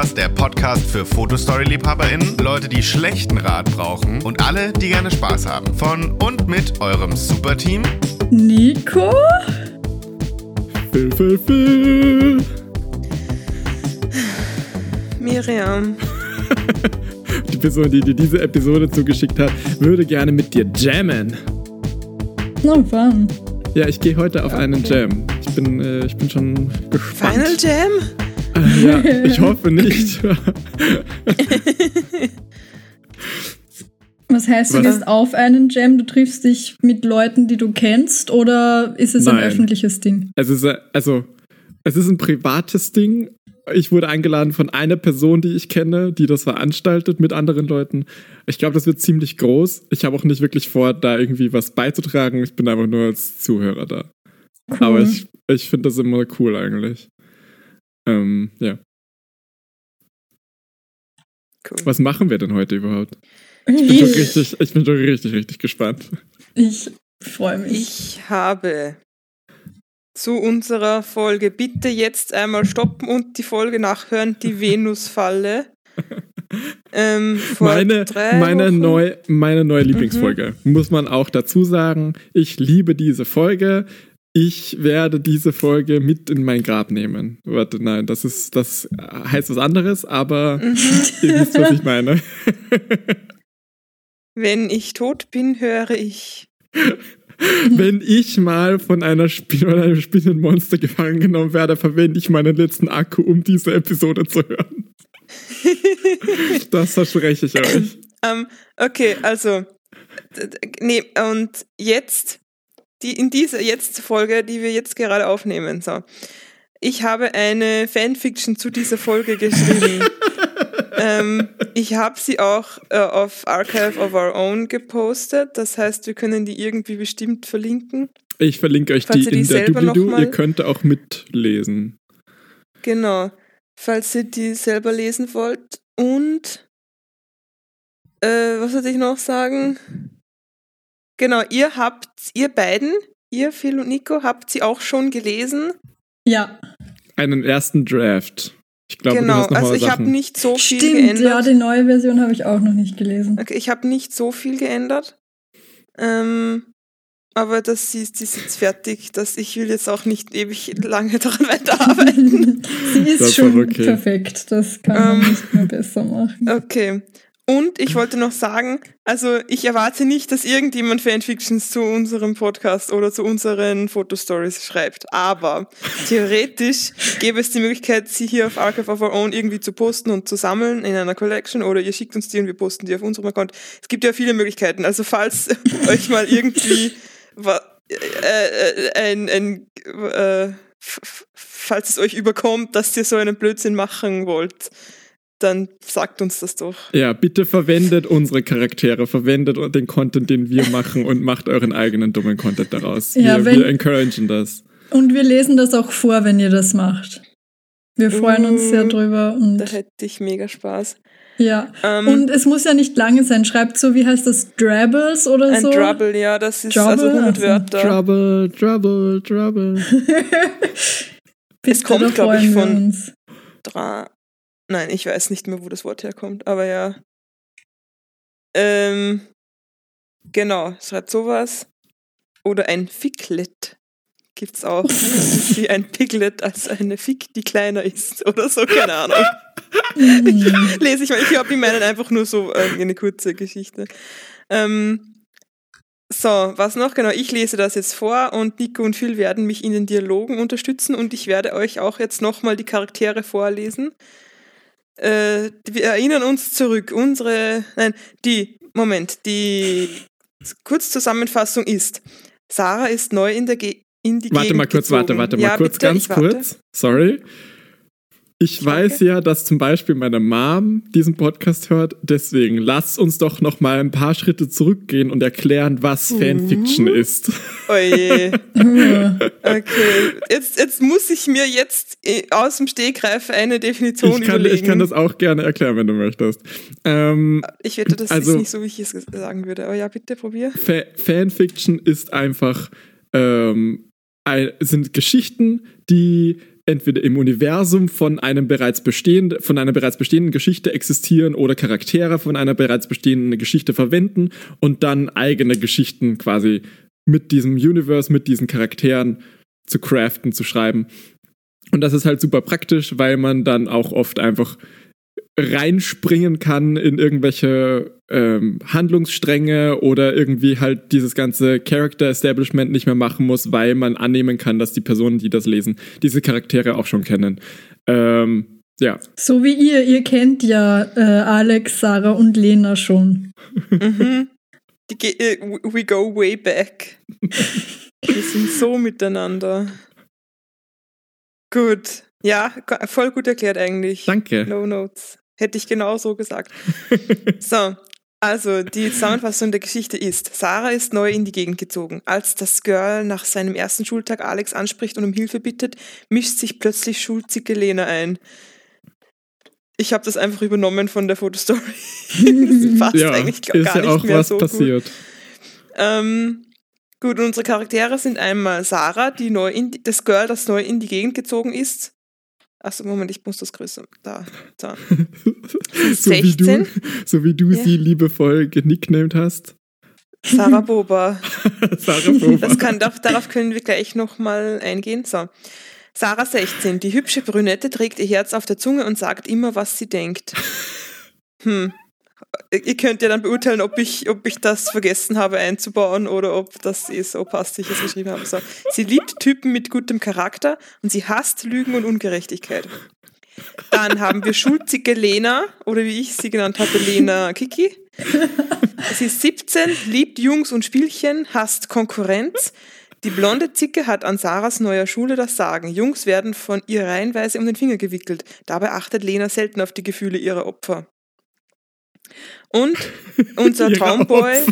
Podcast, der Podcast für Fotostory-LiebhaberInnen, Leute, die schlechten Rat brauchen und alle, die gerne Spaß haben. Von und mit eurem Superteam Nico, Phil, Phil, Phil. Miriam. Die Person, die dir diese Episode zugeschickt hat, würde gerne mit dir jammen. no fun. Ja, ich gehe heute auf einen Jam. Ich bin, äh, ich bin schon gespannt. Final Jam? Ja, ich hoffe nicht. Was heißt, du gehst auf einen Jam, du triffst dich mit Leuten, die du kennst, oder ist es ein Nein. öffentliches Ding? es ist, äh, also, es ist ein privates Ding. Ich wurde eingeladen von einer Person, die ich kenne, die das veranstaltet mit anderen Leuten. Ich glaube, das wird ziemlich groß. Ich habe auch nicht wirklich vor, da irgendwie was beizutragen. Ich bin einfach nur als Zuhörer da. Cool. Aber ich, ich finde das immer cool eigentlich. Ähm, ja. Cool. Was machen wir denn heute überhaupt? Ich bin schon richtig, ich bin schon richtig, richtig gespannt. Ich freue mich. Ich habe zu unserer Folge bitte jetzt einmal stoppen und die Folge nachhören, die Venusfalle. Ähm, vor Meine, drei meine, neu, meine neue Lieblingsfolge. Muss man auch dazu sagen. Ich liebe diese Folge. Ich werde diese Folge mit in mein Grab nehmen. Warte, nein, das ist, das heißt was anderes, aber Mhm. ihr wisst, was ich meine. Wenn ich tot bin, höre ich. Wenn ich mal von einer Spin von einem Spinnenmonster gefangen genommen werde, verwende ich meinen letzten Akku, um diese Episode zu hören. Das verspreche ich euch. Ähm, okay, also. Nee, und jetzt, die, in dieser jetzt Folge, die wir jetzt gerade aufnehmen, so. Ich habe eine Fanfiction zu dieser Folge geschrieben. ähm, ich habe sie auch äh, auf Archive of Our Own gepostet. Das heißt, wir können die irgendwie bestimmt verlinken. Ich verlinke euch die die in der Doobly-Doo. Ihr könnt auch mitlesen. Genau. Falls ihr die selber lesen wollt. Und äh, was wollte ich noch sagen? Genau, ihr habt, ihr beiden, ihr Phil und Nico, habt sie auch schon gelesen. ja, Einen ersten Draft. Ich glaube, du genau, also ich habe nicht so viel stimmt. geändert. Ja, die neue Version habe ich auch noch nicht gelesen. okay, ich habe nicht so viel geändert. Ähm, aber das ist, die ist jetzt fertig. Das, ich will jetzt auch nicht ewig lange daran weiterarbeiten. Sie ist schon okay. perfekt. Das kann man Ähm, nicht mehr besser machen. Okay. Und ich wollte noch sagen, also ich erwarte nicht, dass irgendjemand Fanfictions zu unserem Podcast oder zu unseren Fotostories schreibt. Aber theoretisch gäbe es die Möglichkeit, sie hier auf Archive of Our Own irgendwie zu posten und zu sammeln in einer Collection oder ihr schickt uns die und wir posten die auf unserem Account. Es gibt ja viele Möglichkeiten. Also falls euch mal irgendwie äh, äh, ein, ein äh, falls es euch überkommt, dass ihr so einen Blödsinn machen wollt, dann sagt uns das doch. Ja, bitte verwendet unsere Charaktere, verwendet den Content, den wir machen und macht euren eigenen dummen Content daraus. Ja, wir, wenn- wir encouragen das. Und wir lesen das auch vor, wenn ihr das macht. Wir freuen uns sehr Mm, drüber. Da Und hätte ich mega Spaß. ja. Ähm, Und es muss ja nicht lange sein. Schreibt so, wie heißt das? Drabbles oder ein so? Trouble, ja, das ist Trouble? also 100 Also, Wörter. Trouble, trouble, trouble. Bitte, kommt, da glaub ich, von- uns. Dra Nein, ich weiß nicht mehr, wo das Wort herkommt, aber ja. Ähm, genau, schreibt sowas. Oder ein Ficklet gibt's auch. Wie ein Piglet als eine Fick, die kleiner ist oder so, keine Ahnung. Mm. lese ich mal. Ich glaube, die meinen einfach nur so ähm, eine kurze Geschichte. Ähm, so, was noch? Genau, ich lese das jetzt vor und Nico und Phil werden mich in den Dialogen unterstützen und ich werde euch auch jetzt nochmal die Charaktere vorlesen. Äh, wir erinnern uns zurück. Unsere, nein, die, Moment, die Kurzzusammenfassung ist, Sarah ist neu in der Ge in die Warte Gegend mal kurz, gezogen. warte, warte mal ja, kurz, bitte, ganz kurz. Sorry. Ich weiß ja, dass zum Beispiel meine Mom diesen Podcast hört, deswegen lasst uns doch noch mal ein paar Schritte zurückgehen und erklären, was Fanfiction Mhm. ist. Oje. Uh, Okay, jetzt, jetzt muss ich mir jetzt äh, aus dem Stegreif eine Definition Ich kann, überlegen. ich kann das auch gerne erklären, wenn du möchtest. Ähm, Ich wette, das Also- ist nicht so, wie ich es sagen würde. Aber ja, bitte probier. Fa Fanfiction ist einfach ähm, ein, sind Geschichten, die entweder im Universum von einem bereits bestehenden, von einer bereits bestehenden Geschichte existieren oder Charaktere von einer bereits bestehenden Geschichte verwenden und dann eigene Geschichten quasi mit diesem Universe, mit diesen Charakteren zu craften, zu schreiben. Und das ist halt super praktisch, weil man dann auch oft einfach reinspringen kann in irgendwelche ähm, Handlungsstränge oder irgendwie halt dieses ganze Character Establishment nicht mehr machen muss, weil man annehmen kann, dass die Personen, die das lesen, diese Charaktere auch schon kennen. Ähm, ja. So wie ihr, ihr kennt ja äh, Alex, Sarah und Lena schon. Mhm. Die ge- äh, we go way back. Wir sind so miteinander. Gut. Ja, voll gut erklärt eigentlich. Danke. No Notes. Hätte ich genau so gesagt. so, also die Zusammenfassung der Geschichte ist, Sarah ist neu in die Gegend gezogen. Als das Girl nach seinem ersten Schultag Alex anspricht und um Hilfe bittet, mischt sich plötzlich schulzige Lena ein. Ich habe das einfach übernommen von der Fotostory. das passt ja, eigentlich gar ist gar ja nicht auch mehr was so passiert. gut. Ähm, gut, unsere Charaktere sind einmal Sarah, die neu in die, das Girl, das neu in die Gegend gezogen ist. Achso, Moment, ich muss das größer. Da, da. so, wie du, 16? so wie du Ja. sie liebevoll genicknamed hast. Sarah Boba. Sarah Boba. Das kann, darauf, darauf können wir gleich nochmal eingehen. So. Sarah 16. Die hübsche Brünette trägt ihr Herz auf der Zunge und sagt immer, was sie denkt. Hm. Ihr könnt ja dann beurteilen, ob ich, ob ich das vergessen habe einzubauen oder ob das eh so passt, ich es geschrieben habe. So. Sie liebt Typen mit gutem Charakter und sie hasst Lügen und Ungerechtigkeit. Dann haben wir schulzige Lena, oder wie ich sie genannt habe, Lena Kiki. Sie ist 17, liebt Jungs und Spielchen, hasst Konkurrenz. Die blonde Zicke hat an Sarahs neuer Schule das Sagen. Jungs werden von ihr reihenweise um den Finger gewickelt. Dabei achtet Lena selten auf die Gefühle ihrer Opfer. Und unser Traumboy.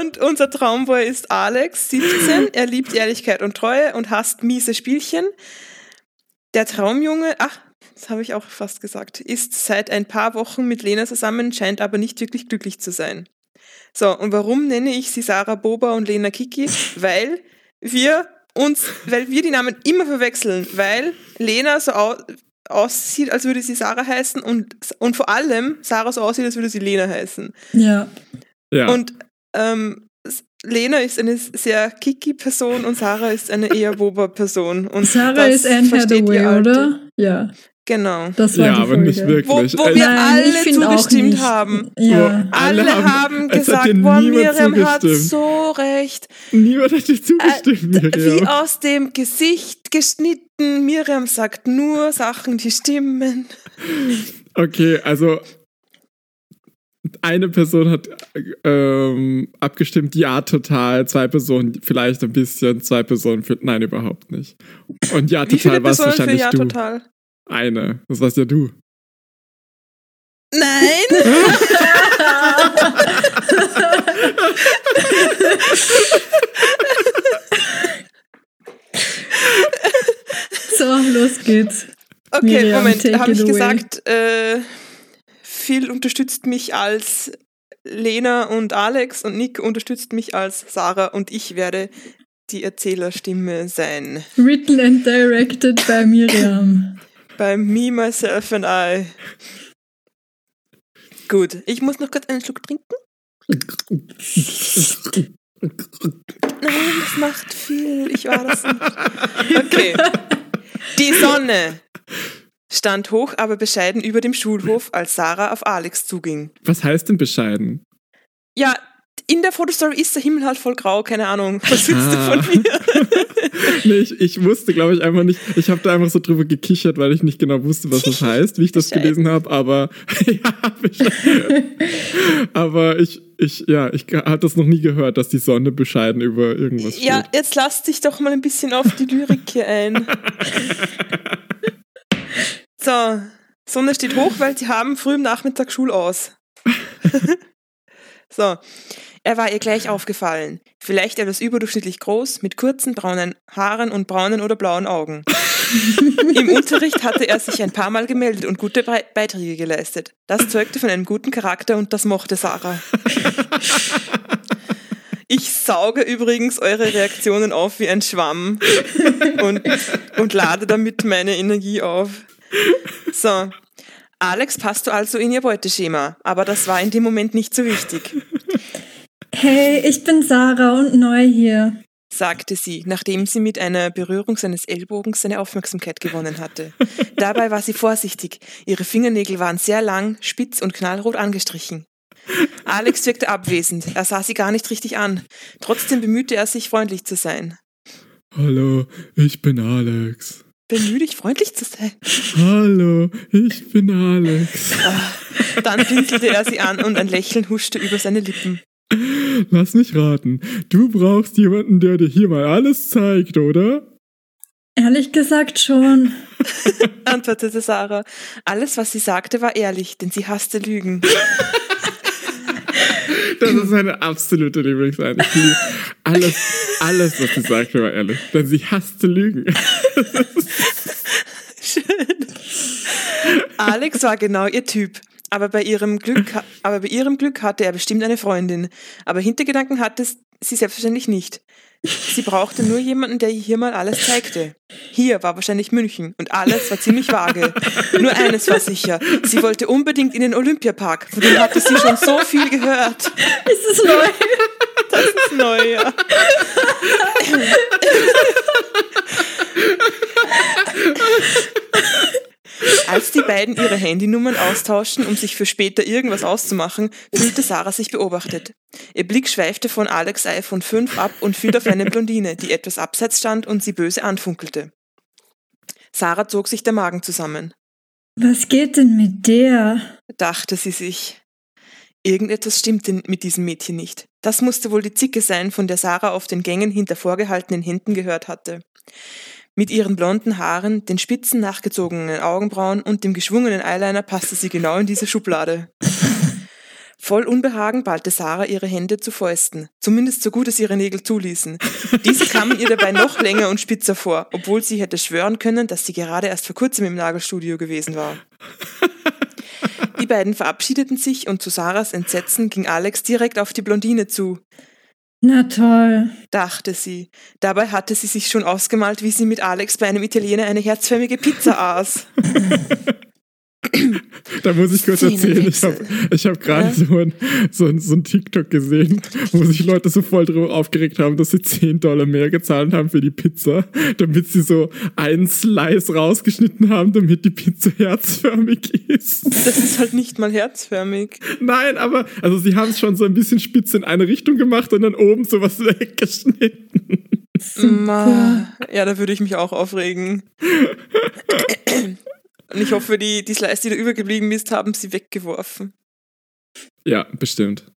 Und unser Traumboy ist Alex, 17. Er liebt Ehrlichkeit und Treue und hasst miese Spielchen. Der Traumjunge, ach, das habe ich auch fast gesagt, ist seit ein paar Wochen mit Lena zusammen, scheint aber nicht wirklich glücklich zu sein. So, und warum nenne ich sie Sarah Boba und Lena Kiki? Weil wir uns, weil wir die Namen immer verwechseln, weil Lena so au aussieht, als würde sie Sarah heißen und, und vor allem Sarah so aussieht, als würde sie Lena heißen. Ja. ja. Und ähm, Lena ist eine sehr Kiki-Person und Sarah ist eine eher Boba-Person. Und Sarah ist Anne Hathaway, oder? Ja, Genau. das war ja, die aber Folge. nicht wirklich. Wo, wo Also- wir Nein, alle ich find auch zugestimmt nicht. haben. Ja. Alle, Alle haben- haben, es hat gesagt, boah, Miriam hat so recht. Niemand hat dir zugestimmt, Äh, wie Miriam. aus dem Gesicht geschnitten. Miriam sagt nur Sachen, die stimmen. Okay, also eine Person hat ähm, abgestimmt, ja, total. Zwei Personen vielleicht ein bisschen, zwei Personen für, nein, überhaupt nicht. Und ja, Wie total Personen für wahrscheinlich Ja du. total? Eine, das warst ja du. Nein! So, los geht's. Okay, Miriam, Moment, habe ich away. gesagt, äh, Phil unterstützt mich als Lena und Alex und Nick unterstützt mich als Sarah und ich werde die Erzählerstimme sein. Written and directed by Miriam. Bei Me, Myself and I. Gut, ich muss noch kurz einen Schluck trinken. Nein, das macht viel. Ich war das nicht. Okay. Die Sonne stand hoch, aber bescheiden über dem Schulhof, als Sarah auf Alex zuging. Was heißt denn bescheiden? Ja, in der Fotostory ist der Himmel halt voll grau, keine Ahnung. Was willst Ah. du von mir? nee, ich, ich wusste, glaube ich, einfach nicht. Ich habe da einfach so drüber gekichert, weil ich nicht genau wusste, was das heißt, wie ich das Bescheiden. gelesen habe. Aber ja, aber ich, ich, ja, ich hatte das noch nie gehört, dass die Sonne bescheiden über irgendwas steht. Ja, jetzt lass dich doch mal ein bisschen auf die Lyrik hier ein. So, Sonne steht hoch, weil sie haben früh im Nachmittag Schul aus. So, er war ihr gleich aufgefallen. Vielleicht etwas überdurchschnittlich groß, mit kurzen braunen Haaren und braunen oder blauen Augen. Im Unterricht hatte er sich ein paar Mal gemeldet und gute Be Beiträge geleistet. Das zeugte von einem guten Charakter und das mochte Sarah. Ich sauge übrigens eure Reaktionen auf wie ein Schwamm und, und lade damit meine Energie auf. So. Alex passt du also in ihr Beuteschema, aber das war in dem Moment nicht so wichtig, Hey, ich bin Sarah und neu hier. sagte sie, nachdem sie mit einer Berührung seines Ellbogens seine Aufmerksamkeit gewonnen hatte. Dabei war sie vorsichtig. Ihre Fingernägel waren sehr lang, spitz und knallrot angestrichen. Alex wirkte abwesend. Er sah sie gar nicht richtig an. Trotzdem bemühte er sich, freundlich zu sein. Hallo, ich bin Alex. Bemühe dich, freundlich zu sein. Hallo, ich bin Alex. Dann blinzelte er sie an und ein Lächeln huschte über seine Lippen. Lass mich raten. Du brauchst jemanden, der dir hier mal alles zeigt, oder? Ehrlich gesagt schon. antwortete Sarah. Alles, was sie sagte, war ehrlich, denn sie hasste Lügen. Das ist meine absolute Lieblingseinheit. Ich liebe Alles, alles, was sie sagte, war ehrlich. Denn sie hasste Lügen. Schön. Alex war genau ihr Typ. Aber bei, ihrem Glück, aber bei ihrem Glück hatte er bestimmt eine Freundin. Aber Hintergedanken hatte sie selbstverständlich nicht. Sie brauchte nur jemanden, der ihr hier mal alles zeigte. Hier war wahrscheinlich München und alles war ziemlich vage. Nur eines war sicher. Sie wollte unbedingt in den Olympiapark. Von dem hatte sie schon so viel gehört. Ist es neu? Das ist neu, ja. Als die beiden ihre Handynummern austauschten, um sich für später irgendwas auszumachen, fühlte Sarah sich beobachtet. Ihr Blick schweifte von Alex iPhone 5 ab und fiel auf eine Blondine, die etwas abseits stand und sie böse anfunkelte. Sarah zog sich der Magen zusammen. Was geht denn mit der? dachte sie sich. Irgendetwas stimmte mit diesem Mädchen nicht. Das musste wohl die Zicke sein, von der Sarah auf den Gängen hinter vorgehaltenen Händen gehört hatte. Mit ihren blonden Haaren, den spitzen nachgezogenen Augenbrauen und dem geschwungenen Eyeliner passte sie genau in diese Schublade. Voll Unbehagen ballte Sarah ihre Hände zu Fäusten, zumindest so gut es ihre Nägel zuließen. Diese kamen ihr dabei noch länger und spitzer vor, obwohl sie hätte schwören können, dass sie gerade erst vor kurzem im Nagelstudio gewesen war. Die beiden verabschiedeten sich und zu Sarahs Entsetzen ging Alex direkt auf die Blondine zu, Na toll. dachte sie. Dabei hatte sie sich schon ausgemalt, wie sie mit Alex bei einem Italiener eine herzförmige Pizza aß. Da muss ich kurz erzählen, ich habe ich hab gerade Ja. so, ein, so, ein, so ein TikTok gesehen, wo sich Leute so voll darüber aufgeregt haben, dass sie 10 Dollar mehr gezahlt haben für die Pizza, damit sie so einen Slice rausgeschnitten haben, damit die Pizza herzförmig ist. Das ist halt nicht mal herzförmig. Nein, aber also sie haben es schon so ein bisschen spitz in eine Richtung gemacht und dann oben sowas weggeschnitten. Ma, Ja, da würde ich mich auch aufregen. Und ich hoffe, die, die Slice, die da übergeblieben ist, haben sie weggeworfen. Ja, bestimmt.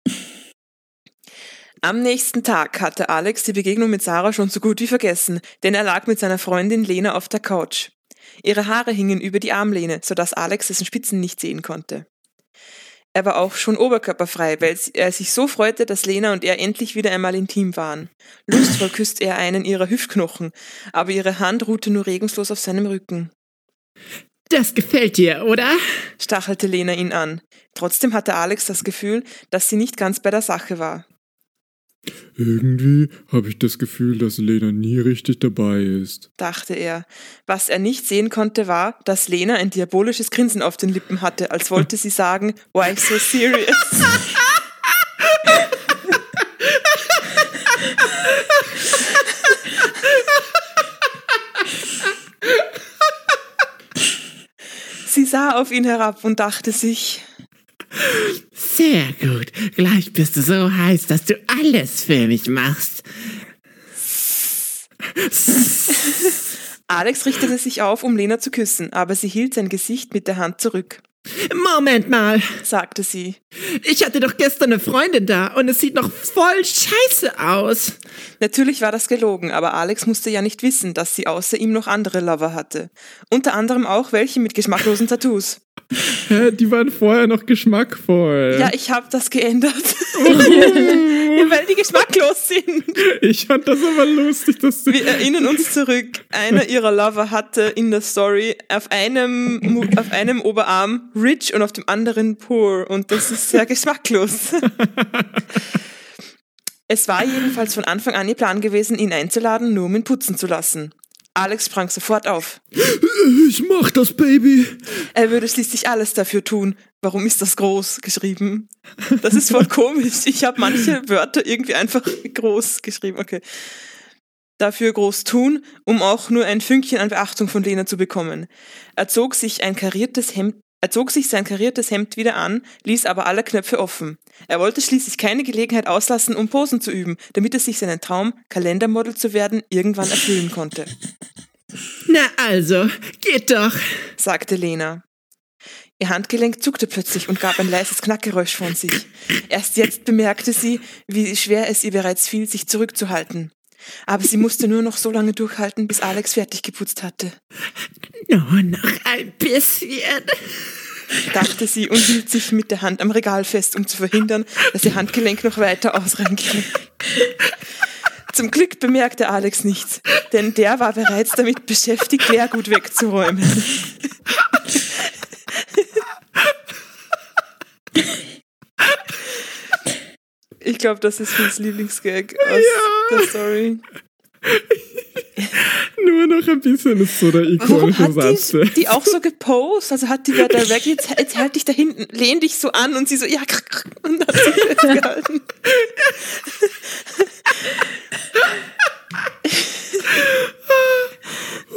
Am nächsten Tag hatte Alex die Begegnung mit Sarah schon so gut wie vergessen, denn er lag mit seiner Freundin Lena auf der Couch. Ihre Haare hingen über die Armlehne, sodass Alex dessen Spitzen nicht sehen konnte. Er war auch schon oberkörperfrei, weil er sich so freute, dass Lena und er endlich wieder einmal intim waren. Lustvoll küsste er einen ihrer Hüftknochen, aber ihre Hand ruhte nur regungslos auf seinem Rücken. Das gefällt dir, oder? Stachelte Lena ihn an. Trotzdem hatte Alex das Gefühl, dass sie nicht ganz bei der Sache war. Irgendwie habe ich das Gefühl, dass Lena nie richtig dabei ist. dachte er. Was er nicht sehen konnte, war, dass Lena ein diabolisches Grinsen auf den Lippen hatte, als wollte sie sagen, why so serious? Sie sah auf ihn herab und dachte sich, Sehr gut. Gleich bist du so heiß, dass du alles für mich machst. Alex richtete sich auf, um Lena zu küssen, aber sie hielt sein Gesicht mit der Hand zurück, Moment mal. sagte sie. Ich hatte doch gestern eine Freundin da und es sieht noch voll scheiße aus. Natürlich war das gelogen, aber Alex musste ja nicht wissen, dass sie außer ihm noch andere Lover hatte. Unter anderem auch welche mit geschmacklosen Tattoos. Hä, die waren vorher noch geschmackvoll. Ja, ich habe das geändert. ja, weil die geschmacklos sind. Ich fand das aber lustig, dass du. Wir erinnern uns zurück. Einer ihrer Lover hatte in der Story auf einem, auf einem Oberarm rich und auf dem anderen poor. Und das ist sehr geschmacklos. Es war jedenfalls von Anfang an ihr Plan gewesen, ihn einzuladen, nur um ihn putzen zu lassen. Alex sprang sofort auf. Ich mach das, Baby. Er würde schließlich alles dafür tun. Warum ist das groß geschrieben? Das ist voll komisch. Ich habe manche Wörter irgendwie einfach groß geschrieben. Okay. Dafür groß tun, um auch nur ein Fünkchen an Beachtung von Lena zu bekommen. Er zog sich ein kariertes Hemd er zog sich sein kariertes Hemd wieder an, ließ aber alle Knöpfe offen. Er wollte schließlich keine Gelegenheit auslassen, um Posen zu üben, damit er sich seinen Traum, Kalendermodel zu werden, irgendwann erfüllen konnte, Na also, geht doch. sagte Lena. Ihr Handgelenk zuckte plötzlich und gab ein leises Knackgeräusch von sich. Erst jetzt bemerkte sie, wie schwer es ihr bereits fiel, sich zurückzuhalten. Aber sie musste nur noch so lange durchhalten, bis Alex fertig geputzt hatte, Nur noch ein bisschen. dachte sie und hielt sich mit der Hand am Regal fest, um zu verhindern, dass ihr Handgelenk noch weiter ausrenkte. Zum Glück bemerkte Alex nichts, denn der war bereits damit beschäftigt, Leergut wegzuräumen. Ich glaube, das ist Phils Lieblingsgag aus der Story. Nur noch ein bisschen ist so der Warum ikonische hat Satz. die, die auch so gepostet? Also hat die wer direkt, jetzt, jetzt halt dich da hinten, lehn dich so an und sie so, ja, und hat sich festgehalten.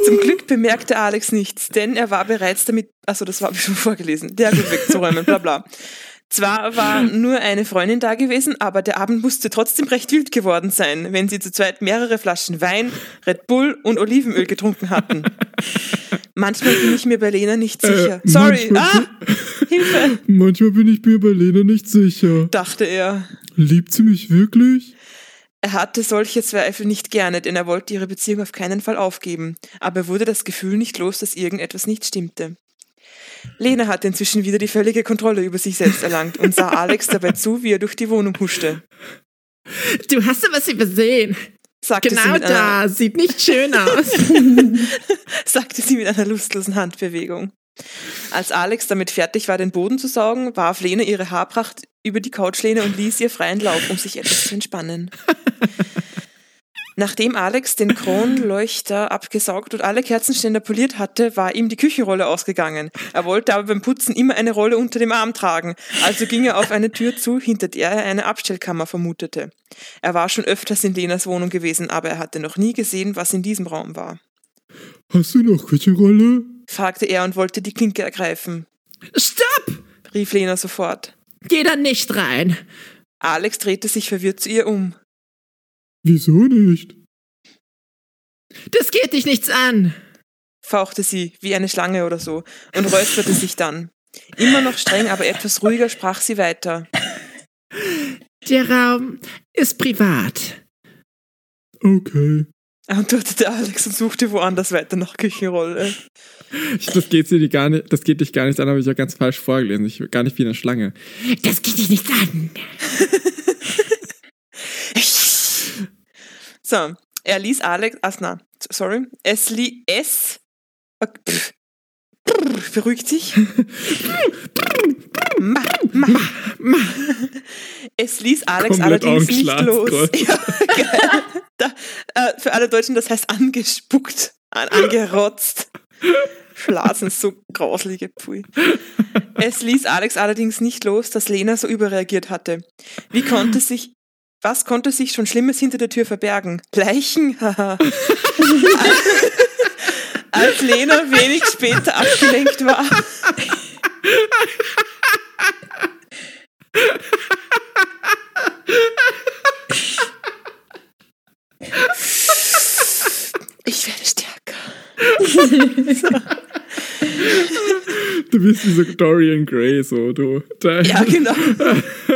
Zum Glück bemerkte Alex nichts, denn er war bereits damit, also das habe ich schon vorgelesen, der gut wegzuräumen, bla bla. Zwar war nur eine Freundin da gewesen, aber der Abend musste trotzdem recht wild geworden sein, wenn sie zu zweit mehrere Flaschen Wein, Red Bull und Olivenöl getrunken hatten. Manchmal bin ich mir bei Lena nicht sicher. Äh, Sorry, manchmal- ah, Hilfe, Manchmal bin ich mir bei Lena nicht sicher. dachte er. Liebt sie mich wirklich? Er hatte solche Zweifel nicht gerne, denn er wollte ihre Beziehung auf keinen Fall aufgeben, aber er wurde das Gefühl nicht los, dass irgendetwas nicht stimmte. Lena hatte inzwischen wieder die völlige Kontrolle über sich selbst erlangt und sah Alex dabei zu, wie er durch die Wohnung huschte. Du hast da was übersehen. Sagte, sie Genau einer, da. Sieht nicht schön aus. sagte sie mit einer lustlosen Handbewegung. Als Alex damit fertig war, den Boden zu saugen, warf Lena ihre Haarpracht über die Couchlehne und ließ ihr freien Lauf, um sich etwas zu entspannen. Nachdem Alex den Kronleuchter abgesaugt und alle Kerzenständer poliert hatte, war ihm die Küchenrolle ausgegangen. Er wollte aber beim Putzen immer eine Rolle unter dem Arm tragen, also ging er auf eine Tür zu, hinter der er eine Abstellkammer vermutete. Er war schon öfters in Lenas Wohnung gewesen, aber er hatte noch nie gesehen, was in diesem Raum war. Hast du noch Küchenrolle? fragte er und wollte die Klinke ergreifen. Stopp! rief Lena sofort. Geh da nicht rein. Alex drehte sich verwirrt zu ihr um. Wieso nicht? Das geht dich nichts an. fauchte sie, wie eine Schlange oder so, und räusperte sich dann. Immer noch streng, aber etwas ruhiger sprach sie weiter. Der Raum ist privat. Okay. antwortete Alex und suchte woanders weiter nach Küchenrolle. Ich, das, geht sie gar nicht, das geht dich gar nicht an, habe ich ja ganz falsch vorgelesen. Ich gar nicht wie eine Schlange. Das geht dich nichts an. So, er ließ Alex, ach na, sorry, es li, es, pff, brr, beruhigt sich. Ma, ma, ma. Es ließ Alex Komplett allerdings nicht los. Ja, da, äh, für alle Deutschen, das heißt angespuckt, an, angerotzt. Schlasen, so grauslige Pfui. Es ließ Alex allerdings nicht los, dass Lena so überreagiert hatte. Wie konnte sich, was konnte sich schon Schlimmes hinter der Tür verbergen? Leichen? Haha. Als Lena wenig später abgelenkt war. Ich werde stärker. Du bist wie so Dorian Gray, so du. Da, Ja, genau.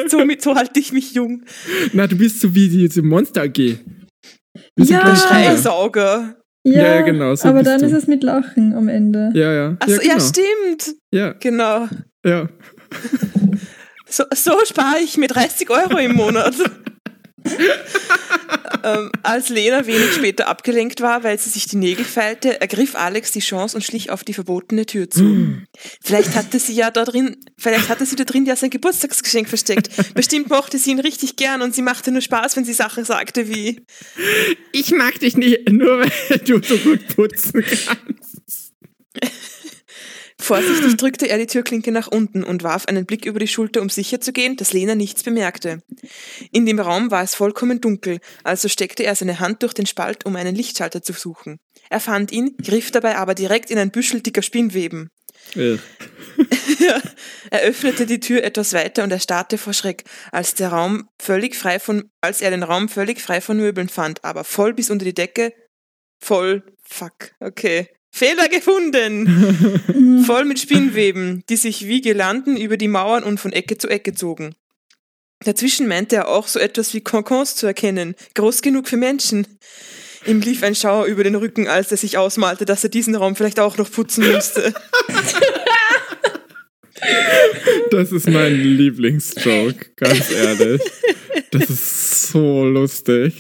Somit, so halte ich mich jung. Na, du bist so wie diese Monster AG. Ja. Schreisauger. Ja, Ja, ja, genau, so aber dann du. ist es mit Lachen am Ende. Ja, ja. Achso, ja, ja, genau. stimmt. ja, Genau. ja. So, so spare ich mir 30 Euro im Monat. ähm, als Lena wenig später abgelenkt war, weil sie sich die Nägel feilte, ergriff Alex die Chance und schlich auf die verbotene Tür zu. vielleicht hatte sie ja da drin, vielleicht hatte sie da drin ja sein Geburtstagsgeschenk versteckt. Bestimmt mochte sie ihn richtig gern und sie machte nur Spaß, wenn sie Sachen sagte wie Ich mag dich nicht, nur weil du so gut putzen kannst. Vorsichtig drückte er die Türklinke nach unten und warf einen Blick über die Schulter, um sicherzugehen, dass Lena nichts bemerkte. In dem Raum war es vollkommen dunkel, also steckte er seine Hand durch den Spalt, um einen Lichtschalter zu suchen. Er fand ihn, griff dabei aber direkt in ein Büschel dicker Spinnweben. Äh, Er öffnete die Tür etwas weiter und erstarrte vor Schreck, als der Raum völlig frei von, als er den Raum völlig frei von Möbeln fand, aber voll bis unter die Decke, voll, fuck, okay. Fehler gefunden! voll mit Spinnweben, die sich wie Girlanden über die Mauern und von Ecke zu Ecke zogen. Dazwischen meinte er auch so etwas wie Konkons zu erkennen, groß genug für Menschen. Ihm lief ein Schauer über den Rücken, als er sich ausmalte, dass er diesen Raum vielleicht auch noch putzen müsste. das ist mein Lieblingsjoke, ganz ehrlich. Das ist so lustig.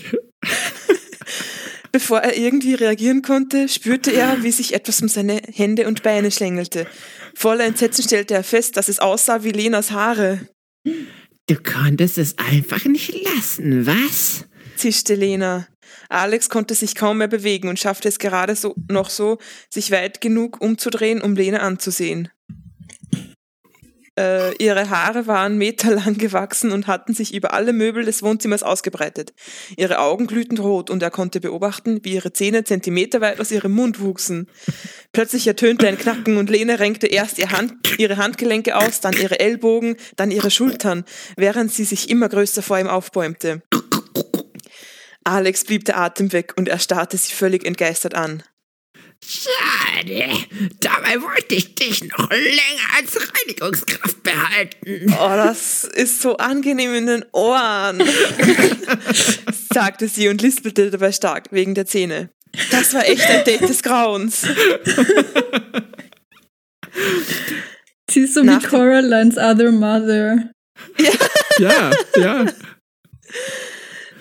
Bevor er irgendwie reagieren konnte, spürte er, wie sich etwas um seine Hände und Beine schlängelte. Voller Entsetzen stellte er fest, dass es aussah wie Lenas Haare. Du konntest es einfach nicht lassen, was? zischte Lena. Alex konnte sich kaum mehr bewegen und schaffte es gerade so, noch so, sich weit genug umzudrehen, um Lena anzusehen. Äh, ihre Haare waren meterlang gewachsen und hatten sich über alle Möbel des Wohnzimmers ausgebreitet. Ihre Augen glühten rot und er konnte beobachten, wie ihre Zähne zentimeterweit aus ihrem Mund wuchsen. Plötzlich ertönte ein Knacken und Lene renkte erst ihr Hand, ihre Handgelenke aus, dann ihre Ellbogen, dann ihre Schultern, während sie sich immer größer vor ihm aufbäumte. Alex blieb der Atem weg und er starrte sie völlig entgeistert an. Schade. Dabei wollte ich dich noch länger als Reinigungskraft behalten. Oh, das ist so angenehm in den Ohren, sagte sie und lispelte dabei stark wegen der Zähne. Das war echt ein Date des Grauens. Sie ist so Nach- wie Coralines Other Mother. Ja, ja.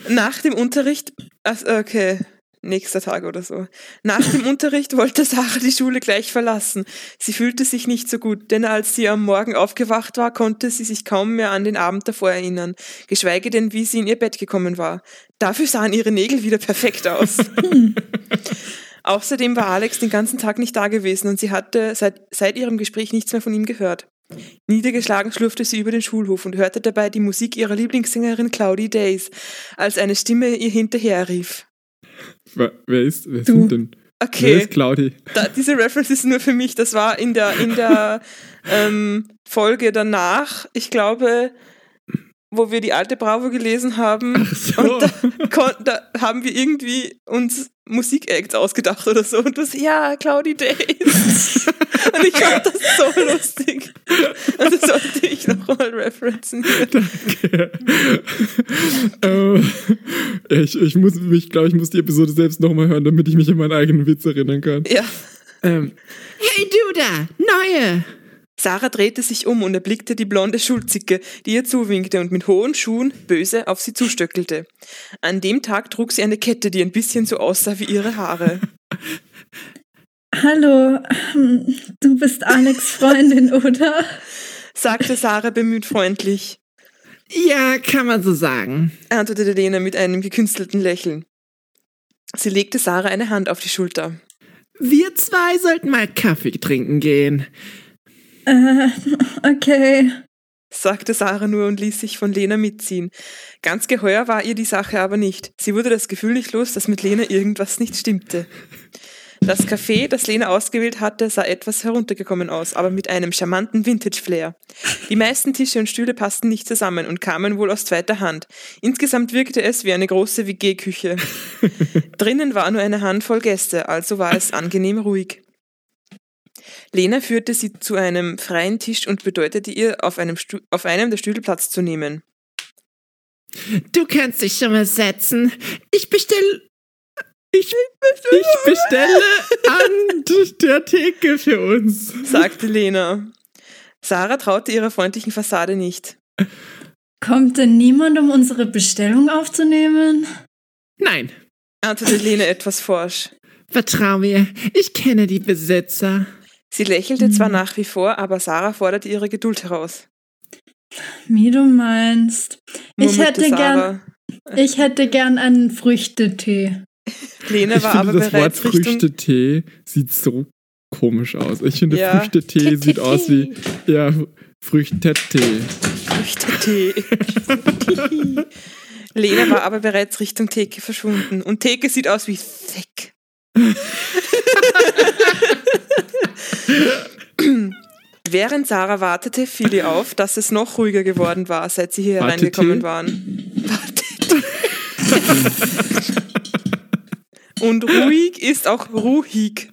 Nach dem Unterricht, also okay, nächster Tag oder so. Nach dem Unterricht wollte Sarah die Schule gleich verlassen. Sie fühlte sich nicht so gut, denn als sie am Morgen aufgewacht war, konnte sie sich kaum mehr an den Abend davor erinnern, geschweige denn, wie sie in ihr Bett gekommen war. Dafür sahen ihre Nägel wieder perfekt aus. Außerdem war Alex den ganzen Tag nicht da gewesen und sie hatte seit, seit ihrem Gespräch nichts mehr von ihm gehört. Niedergeschlagen schlurfte sie über den Schulhof und hörte dabei die Musik ihrer Lieblingssängerin Cloudy Days, als eine Stimme ihr hinterher rief. Wer wer ist, wer Du. sind denn? Wer Okay, ist Claudi? da, diese Reference ist nur für mich. Das war in der, in der ähm, Folge danach, ich glaube, wo wir die alte Bravo gelesen haben. so. Und da, da haben wir irgendwie uns Musikacts ausgedacht oder so. Und das, ja, Cloudy Days. Und ich fand das so lustig. Und das sollte ich noch mal referenzen. Danke. ähm, ich, ich muss, ich glaube, ich muss die Episode selbst nochmal hören, damit ich mich an meinen eigenen Witz erinnern kann. Ja. Ähm, Hey du da, neue. Sarah drehte sich um und erblickte die blonde Schulzicke, die ihr zuwinkte und mit hohen Schuhen böse auf sie zustöckelte. An dem Tag trug sie eine Kette, die ein bisschen so aussah wie ihre Haare. Hallo, ähm, du bist Alex Freundin, oder? Sagte Sarah bemüht freundlich, Ja, kann man so sagen. antwortete Lena mit einem gekünstelten Lächeln. Sie legte Sarah eine Hand auf die Schulter. Wir zwei sollten mal Kaffee trinken gehen. Äh, okay. sagte Sarah nur und ließ sich von Lena mitziehen. Ganz geheuer war ihr die Sache aber nicht. Sie wurde das Gefühl nicht los, dass mit Lena irgendwas nicht stimmte. Das Café, das Lena ausgewählt hatte, sah etwas heruntergekommen aus, aber mit einem charmanten Vintage-Flair. Die meisten Tische und Stühle passten nicht zusammen und kamen wohl aus zweiter Hand. Insgesamt wirkte es wie eine große WG-Küche. Drinnen war nur eine Handvoll Gäste, also war es angenehm ruhig. Lena führte sie zu einem freien Tisch und bedeutete ihr, auf einem, Stu auf einem der Stühle Platz zu nehmen. Du kannst dich schon mal setzen. Ich bestell. Ich, ich bestelle an der Theke für uns. sagte Lena. Sarah traute ihrer freundlichen Fassade nicht. Kommt denn niemand, um unsere Bestellung aufzunehmen? Nein, antwortete Lena etwas forsch. vertrau mir, ich kenne die Besitzer. Sie lächelte zwar nach wie vor, aber Sarah forderte ihre Geduld heraus. Wie du meinst. Ich hätte gern, ich hätte gern einen Früchtetee. Lena Ich war finde, aber das Wort Früchtetee sieht so komisch aus. Ich finde, Ja. Früchtetee sieht aus wie ja, Früchtetee. Früchtetee. Lena war aber bereits Richtung Theke verschwunden. Und Theke sieht aus wie thick. Während Sarah wartete, fiel ihr auf, dass es noch ruhiger geworden war, seit sie hier hereingekommen waren. Wartete. Und ruhig ist auch ruhig.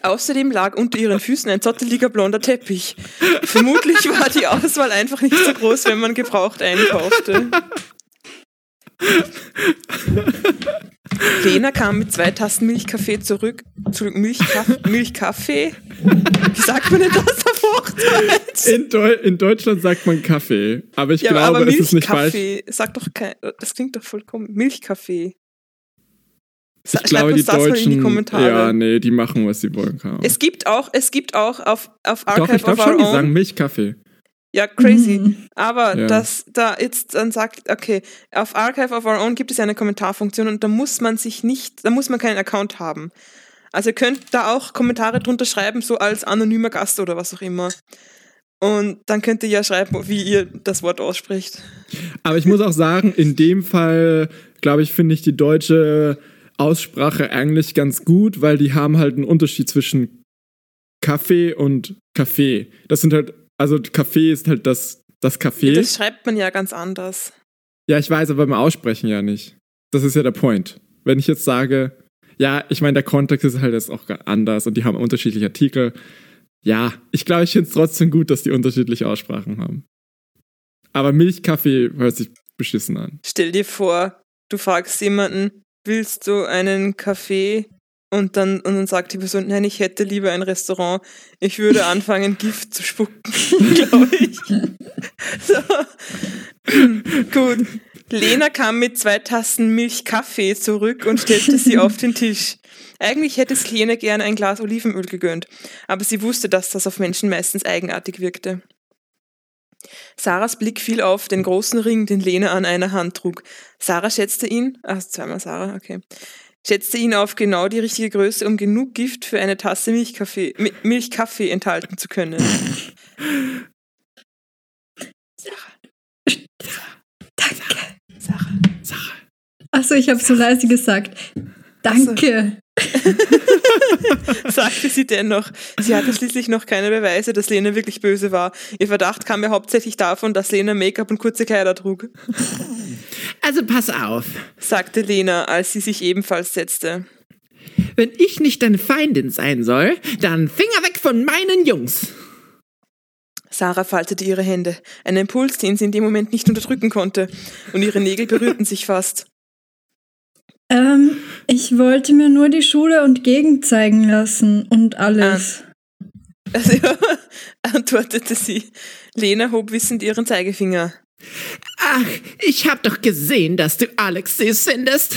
Außerdem lag unter ihren Füßen ein zotteliger blonder Teppich. Vermutlich war die Auswahl einfach nicht so groß, wenn man gebraucht einkaufte. Lena kam mit zwei Tassen Milchkaffee zurück. Zurück Milchkaff Milchkaffee? Wie sagt man denn das Hochdeutsch? In, Deu in Deutschland sagt man Kaffee, aber ich Ja, glaube, aber es ist nicht falsch. Sag doch kein, das klingt doch vollkommen. Milchkaffee. Ich glaube, uns die das mal in die Deutschen, Kommentare. ja, nee, die machen, was sie wollen. Ahnung. Es gibt auch, es gibt auch auf, auf Doch, Archive ich glaube of schon, Our die Own. sagen Milchkaffee. Ja, crazy. Mhm. Aber Ja. das da jetzt dann sagt, okay, auf Archive of Our Own gibt es ja eine Kommentarfunktion und da muss man sich nicht, da muss man keinen Account haben. Also ihr könnt da auch Kommentare drunter schreiben, so als anonymer Gast oder was auch immer. Und dann könnt ihr ja schreiben, wie ihr das Wort ausspricht. Aber ich muss auch sagen, in dem Fall, glaube ich, finde ich die deutsche Aussprache eigentlich ganz gut, weil die haben halt einen Unterschied zwischen Kaffee und Kaffee. Das sind halt, also Kaffee ist halt das, das Kaffee. Das schreibt man ja ganz anders. Ja, ich weiß, aber beim Aussprechen ja nicht. Das ist ja der Point. Wenn ich jetzt sage, ja, ich meine, der Kontext ist halt jetzt auch anders und die haben unterschiedliche Artikel. Ja, ich glaube, ich finde es trotzdem gut, dass die unterschiedliche Aussprachen haben. Aber Milchkaffee hört sich beschissen an. Stell dir vor, du fragst jemanden, willst du einen Kaffee? Und dann, und dann sagt die Person, nein, ich hätte lieber ein Restaurant. Ich würde anfangen, Gift zu spucken, glaube ich. So. Gut. Lena kam mit zwei Tassen Milchkaffee zurück und stellte sie auf den Tisch. Eigentlich hätte es Lena gerne ein Glas Olivenöl gegönnt, aber sie wusste, dass das auf Menschen meistens eigenartig wirkte. Sarahs Blick fiel auf den großen Ring, den Lena an einer Hand trug. Sarah schätzte ihn, ach, zweimal Sarah, okay, schätzte ihn auf genau die richtige Größe, um genug Gift für eine Tasse Milchkaffee, Mi- Milchkaffee enthalten zu können. Danke. Sarah. Achso, ich habe so leise gesagt. Danke. sagte sie dennoch. Sie hatte schließlich noch keine Beweise, dass Lena wirklich böse war. Ihr Verdacht kam ja hauptsächlich davon, dass Lena Make-up und kurze Kleider trug, Also pass auf, sagte Lena, als sie sich ebenfalls setzte. wenn ich nicht deine Feindin sein soll, dann Finger weg von meinen Jungs. Sarah faltete ihre Hände, ein Impuls, den sie in dem Moment nicht unterdrücken konnte, und ihre Nägel berührten sich fast. Ähm, ich wollte mir nur die Schule und Gegend zeigen lassen und alles. Also, antwortete sie. Lena hob wissend ihren Zeigefinger. Ach, ich hab doch gesehen, dass du Alex süß findest.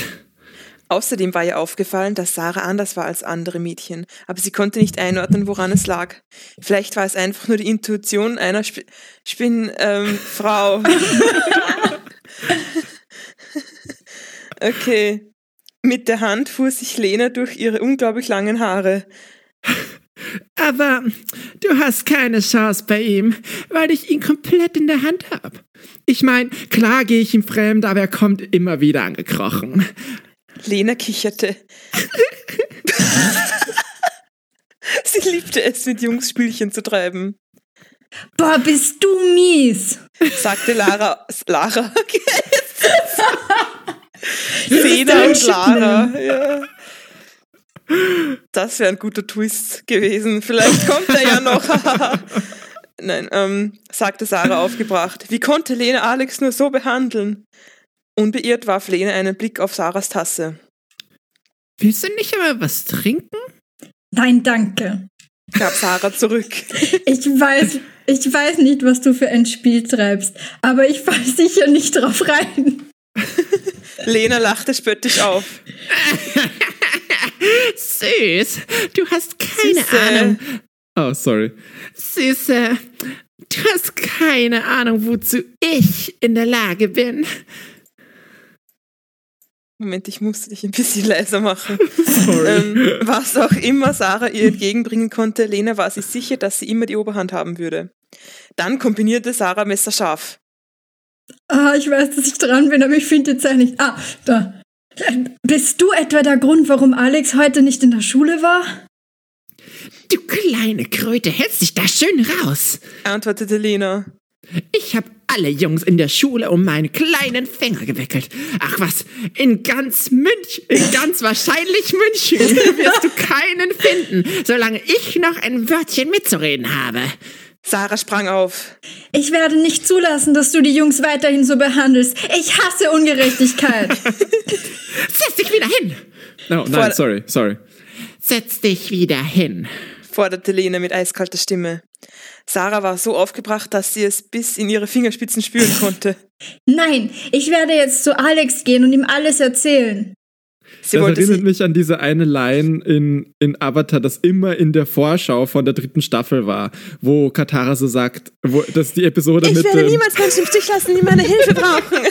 Außerdem war ihr aufgefallen, dass Sarah anders war als andere Mädchen, aber sie konnte nicht einordnen, woran es lag. Vielleicht war es einfach nur die Intuition einer Sp Spinn ähm, okay. Mit der Hand fuhr sich Lena durch ihre unglaublich langen Haare. Aber du hast keine Chance bei ihm, weil ich ihn komplett in der Hand hab. Ich mein, klar gehe ich ihm fremd, aber er kommt immer wieder angekrochen. Lena kicherte. sie liebte es, mit Jungs Spielchen zu treiben, Boah, bist du mies. sagte Lara. Lara? Lena und Lara. Ja. Das wäre ein guter Twist gewesen. Vielleicht kommt er ja noch. Nein, ähm, sagte Sarah aufgebracht. Wie konnte Lena Alex nur so behandeln? Unbeirrt warf Lena einen Blick auf Sarahs Tasse. Willst du nicht einmal was trinken? Nein, danke. gab Sarah zurück. Ich weiß, ich weiß nicht, was du für ein Spiel treibst, aber ich fall sicher nicht drauf rein. Lena lachte spöttisch auf. Süß, du hast keine Süße. Ahnung. Oh, sorry. Süße, du hast keine Ahnung, wozu ich in der Lage bin. Moment, ich musste dich ein bisschen leiser machen. Sorry. ähm, was auch immer Sarah ihr entgegenbringen konnte, Lena war sich sicher, dass sie immer die Oberhand haben würde. Dann kombinierte Sarah Messer scharf. Ah, ich weiß, dass ich dran bin, aber ich finde die Zeit nicht. Ah, da. Bist du etwa der Grund, warum Alex heute nicht in der Schule war? Du kleine Kröte, hältst dich da schön raus. antwortete Lena. Ich habe alle Jungs in der Schule um meinen kleinen Finger gewickelt. Ach was, in ganz München, in ganz wahrscheinlich München wirst du keinen finden, solange ich noch ein Wörtchen mitzureden habe. Sarah sprang auf. Ich werde nicht zulassen, dass du die Jungs weiterhin so behandelst. Ich hasse Ungerechtigkeit. Setz dich wieder hin. Oh, nein, sorry, sorry. Setz dich wieder hin. Forderte Lena mit eiskalter Stimme. Sarah war so aufgebracht, dass sie es bis in ihre Fingerspitzen spüren konnte. Nein, ich werde jetzt zu Alex gehen und ihm alles erzählen. Sie das wollte erinnert sie, mich an diese eine Line in, in Avatar, das immer in der Vorschau von der dritten Staffel war, wo Katara so sagt, wo, das ist die Episode ich mit werde dem, niemals Menschen im Stich lassen, die meine Hilfe brauchen.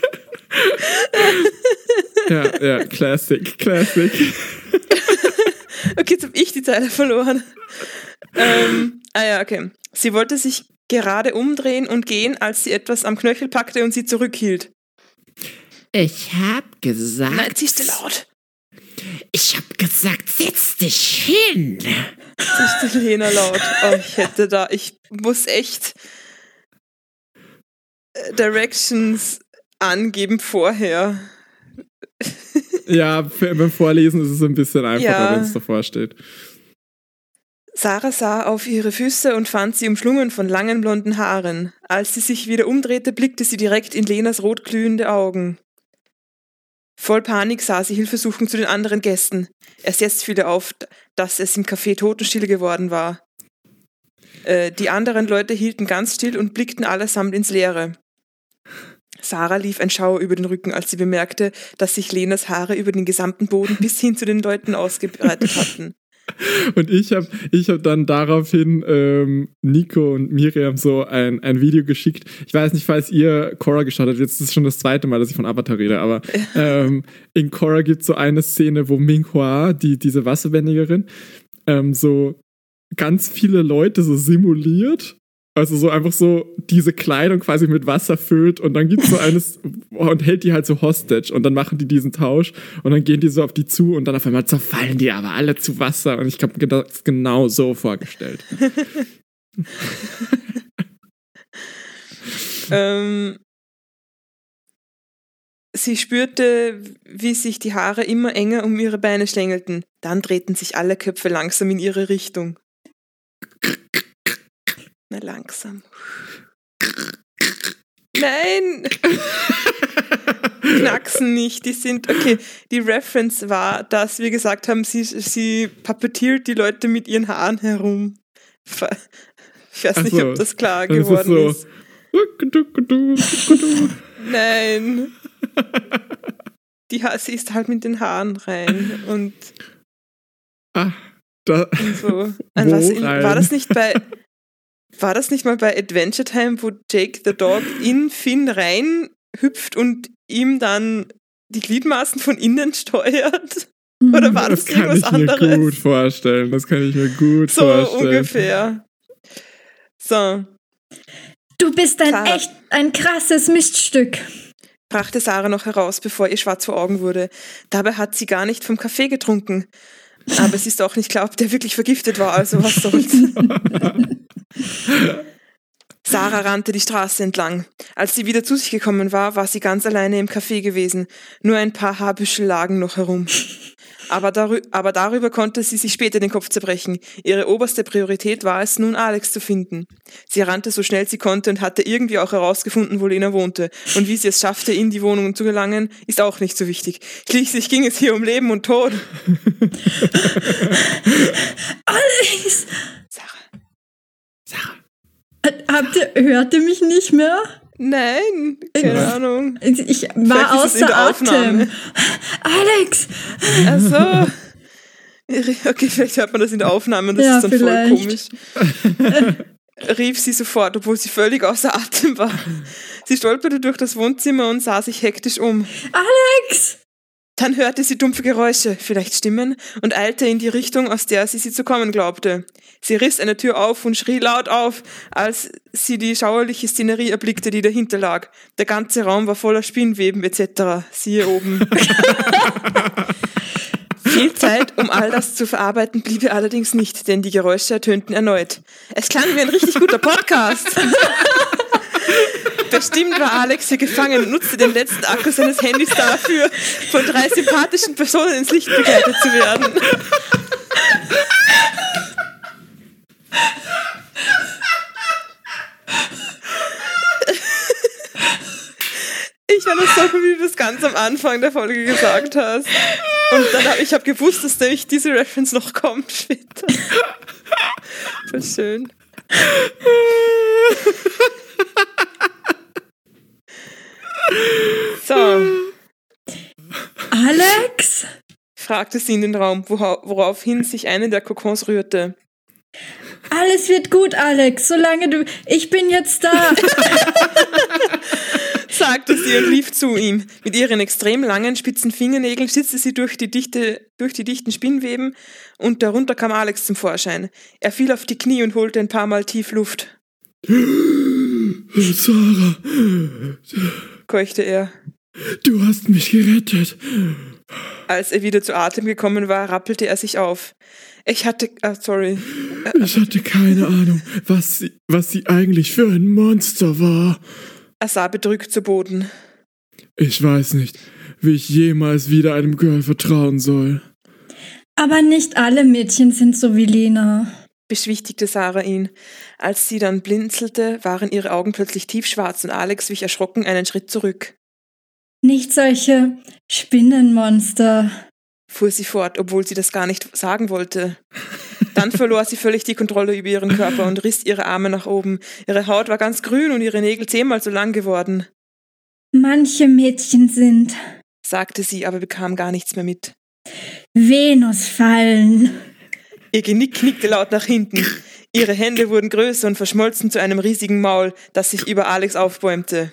ja, ja, Classic, Classic. Okay, jetzt habe ich die Zeile verloren. Ähm, ah ja, okay. Sie wollte sich gerade umdrehen und gehen, als sie etwas am Knöchel packte und sie zurückhielt. Ich hab gesagt. Nein, ziehst du laut. Ich hab gesagt, setz dich hin. Ziehst du Lena laut. Oh, ich hätte da, ich muss echt äh, Directions angeben vorher. Ja, für, beim Vorlesen ist es ein bisschen einfacher, Ja. wenn es davor steht. Sarah sah auf ihre Füße und fand sie umschlungen von langen blonden Haaren. Als sie sich wieder umdrehte, blickte sie direkt in Lenas rotglühende Augen. Voll Panik sah sie hilfesuchend zu den anderen Gästen. Erst jetzt fiel ihr auf, dass es im Café totenstill geworden war. Äh, die anderen Leute hielten ganz still und blickten allesamt ins Leere. Sarah lief ein Schauer über den Rücken, als sie bemerkte, dass sich Lenas Haare über den gesamten Boden bis hin zu den Leuten ausgebreitet hatten. Und ich habe ich hab dann daraufhin ähm, Nico und Miriam so ein, ein Video geschickt. Ich weiß nicht, falls ihr Korra geschaut habt, jetzt ist es schon das zweite Mal, dass ich von Avatar rede, aber ähm, in Korra gibt es so eine Szene, wo Minghua, die, diese Wasserbändigerin, ähm, so ganz viele Leute so simuliert. Also so einfach so diese Kleidung quasi mit Wasser füllt und dann gibt es so eines und hält die halt so hostage und dann machen die diesen Tausch und dann gehen die so auf die zu und dann auf einmal zerfallen die aber alle zu Wasser und ich habe mir das genau so vorgestellt. Ähm, sie spürte, wie sich die Haare immer enger um ihre Beine schlängelten. Dann drehten sich alle Köpfe langsam in ihre Richtung. Na langsam. Nein! Knacksen nicht, die sind, okay, die Reference war, dass wir gesagt haben, sie, sie puppetiert die Leute mit ihren Haaren herum. Ich weiß nicht, so. ob das klar ist es geworden so- ist. Nein. Die, ha- sie ist halt mit den Haaren rein und Ah, da, so. An was in, rein? war das nicht bei war das nicht mal bei Adventure Time, wo Jake the Dog in Finn rein hüpft und ihm dann die Gliedmaßen von innen steuert? Oder war das, das kann irgendwas ich mir anderes? gut vorstellen. Das kann ich mir gut so vorstellen. ungefähr. So, Du bist ein Sarah. echt ein krasses Miststück. brachte Sarah noch heraus, bevor ihr schwarz vor Augen wurde. Dabei hat sie gar nicht vom Kaffee getrunken. Aber es ist auch nicht klar, ob der wirklich vergiftet war, also was soll's. Sarah rannte die Straße entlang. Als sie wieder zu sich gekommen war, war sie ganz alleine im Café gewesen. Nur ein paar Haarbüschel lagen noch herum. Aber, darü aber darüber konnte sie sich später den Kopf zerbrechen. Ihre oberste Priorität war es, nun Alex zu finden. Sie rannte so schnell sie konnte und hatte irgendwie auch herausgefunden, wo Lena wohnte. Und wie sie es schaffte, in die Wohnung zu gelangen, ist auch nicht so wichtig. Schließlich ging es hier um Leben und Tod. Alex! Sarah. Sarah. Habt ihr, hört ihr mich nicht mehr? Nein, keine Ja. Ahnung. Ich war außer. Atem. Alex! Ach so. Okay, vielleicht hört man das in der Aufnahme und das Ja, ist dann vielleicht. voll komisch. Rief sie sofort, obwohl sie völlig außer Atem war. Sie stolperte durch das Wohnzimmer und sah sich hektisch um. Alex! Dann hörte sie dumpfe Geräusche, vielleicht Stimmen, und eilte in die Richtung, aus der sie sie zu kommen glaubte. Sie riss eine Tür auf und schrie laut auf, als sie die schauerliche Szenerie erblickte, die dahinter lag. Der ganze Raum war voller Spinnweben etc. Siehe oben. Viel Zeit, um all das zu verarbeiten, blieb ihr allerdings nicht, denn die Geräusche ertönten erneut. Es klang wie ein richtig guter Podcast. Bestimmt war Alex hier gefangen und nutzte den letzten Akku seines Handys dafür, von drei sympathischen Personen ins Licht begleitet zu werden. Ich fand das so wie du das ganz am Anfang der Folge gesagt hast. Und dann habe ich hab gewusst, dass nämlich diese Reference noch kommt später. Voll schön. So, Alex? fragte sie in den Raum, woraufhin sich eine der Kokons rührte. Alles wird gut, Alex, solange du. Ich bin jetzt da. sagte sie und lief zu ihm. Mit ihren extrem langen, spitzen Fingernägeln schlitzte sie durch die, dichte, durch die dichten Spinnweben und darunter kam Alex zum Vorschein. Er fiel auf die Knie und holte ein paar Mal tief Luft, Sarah, keuchte er. du hast mich gerettet. Als er wieder zu Atem gekommen war, rappelte er sich auf. Ich hatte, ah, sorry, Ich hatte keine Ahnung, was sie, was sie eigentlich für ein Monster war. er sah bedrückt zu Boden. Ich weiß nicht, wie ich jemals wieder einem Girl vertrauen soll. Aber nicht alle Mädchen sind so wie Lena. Beschwichtigte Sarah ihn. Als sie dann blinzelte, waren ihre Augen plötzlich tiefschwarz und Alex wich erschrocken einen Schritt zurück. Nicht solche Spinnenmonster. fuhr sie fort, obwohl sie das gar nicht sagen wollte. Dann verlor sie völlig die Kontrolle über ihren Körper und riss ihre Arme nach oben. Ihre Haut war ganz grün und ihre Nägel zehnmal so lang geworden, Manche Mädchen sind sagte sie, aber bekam gar nichts mehr mit. Venusfallen. Ihr Genick knickte laut nach hinten. Ihre Hände wurden größer und verschmolzen zu einem riesigen Maul, das sich über Alex aufbäumte.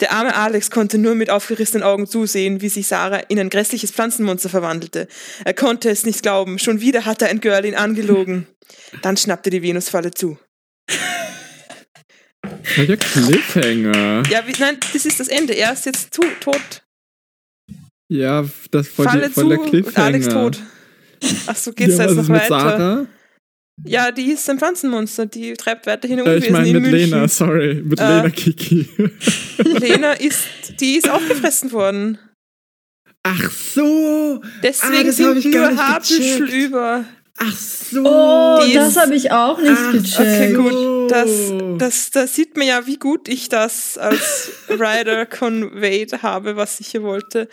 Der arme Alex konnte nur mit aufgerissenen Augen zusehen, wie sich Sarah in ein grässliches Pflanzenmonster verwandelte. Er konnte es nicht glauben. Schon wieder hatte ein Girl ihn angelogen. Dann schnappte die Venusfalle zu. Der Cliffhanger. Ja, wie, nein, das ist das Ende. Er ist jetzt zu, tot. Ja, das voll, Falle voll zu der und Cliffhanger. Alex tot. Ach so, geht's ja, jetzt ist noch mit weiter? Sarah? Ja, die ist ein Pflanzenmonster. Die treibt weiterhin Äh, Unwesen ich meine in mit München. Lena, sorry. Mit Äh. Lena Kiki. Lena ist, die ist aufgefressen worden. Ach so. Deswegen das hab ich sind gar nur Haarbüschel über. Ach so. Oh, Die das habe ich auch nicht Ach, gecheckt. Okay, gut. Das, das, das sieht man ja, wie gut ich das als Rider conveyed habe, was ich hier wollte.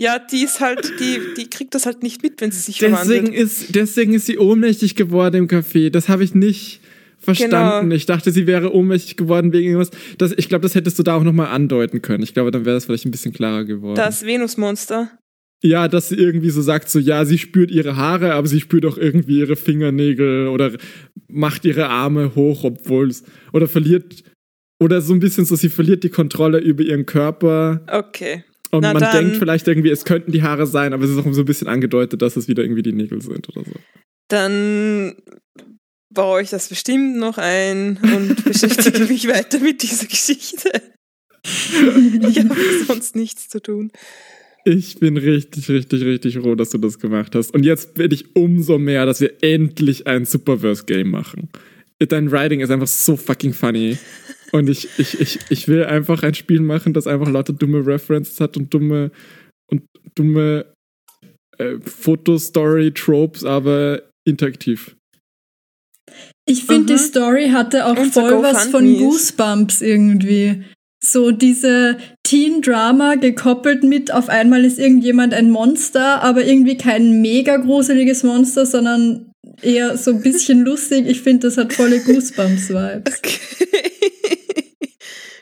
Ja, die ist halt, die, die kriegt das halt nicht mit, wenn sie sich Deswegen verwandelt. ist, deswegen ist sie ohnmächtig geworden im Café. Das habe ich nicht verstanden. Genau. Ich dachte, sie wäre ohnmächtig geworden wegen irgendwas. Das, ich glaube, das hättest du da auch nochmal andeuten können. Ich glaube, dann wäre das vielleicht ein bisschen klarer geworden. Das Venusmonster. ja, dass sie irgendwie so sagt, so ja, sie spürt ihre Haare, aber sie spürt auch irgendwie ihre Fingernägel oder macht ihre Arme hoch, obwohl es oder verliert oder so ein bisschen so, sie verliert die Kontrolle über ihren Körper Okay. Und Na man dann. denkt vielleicht irgendwie, es könnten die Haare sein, aber es ist auch so ein bisschen angedeutet, dass es wieder irgendwie die Nägel sind oder so. Dann baue ich das bestimmt noch ein und beschäftige mich weiter mit dieser Geschichte. Ich habe sonst nichts zu tun. Ich bin richtig, richtig, richtig froh, dass du das gemacht hast. Und jetzt bin ich umso mehr, dass wir endlich ein Superverse-Game machen. Dein Writing ist einfach so fucking funny. Und ich, ich, ich, ich will einfach ein Spiel machen, das einfach lauter dumme References hat und dumme und dumme äh, Fotostory-Tropes, aber interaktiv. Ich finde, Mhm. die Story hatte auch Und voll was von GoFundMes. Goosebumps irgendwie. So diese Teen-Drama gekoppelt mit, auf einmal ist irgendjemand ein Monster, aber irgendwie kein mega gruseliges Monster, sondern eher so ein bisschen lustig. Ich finde, das hat volle Goosebumps-Vibes. Okay.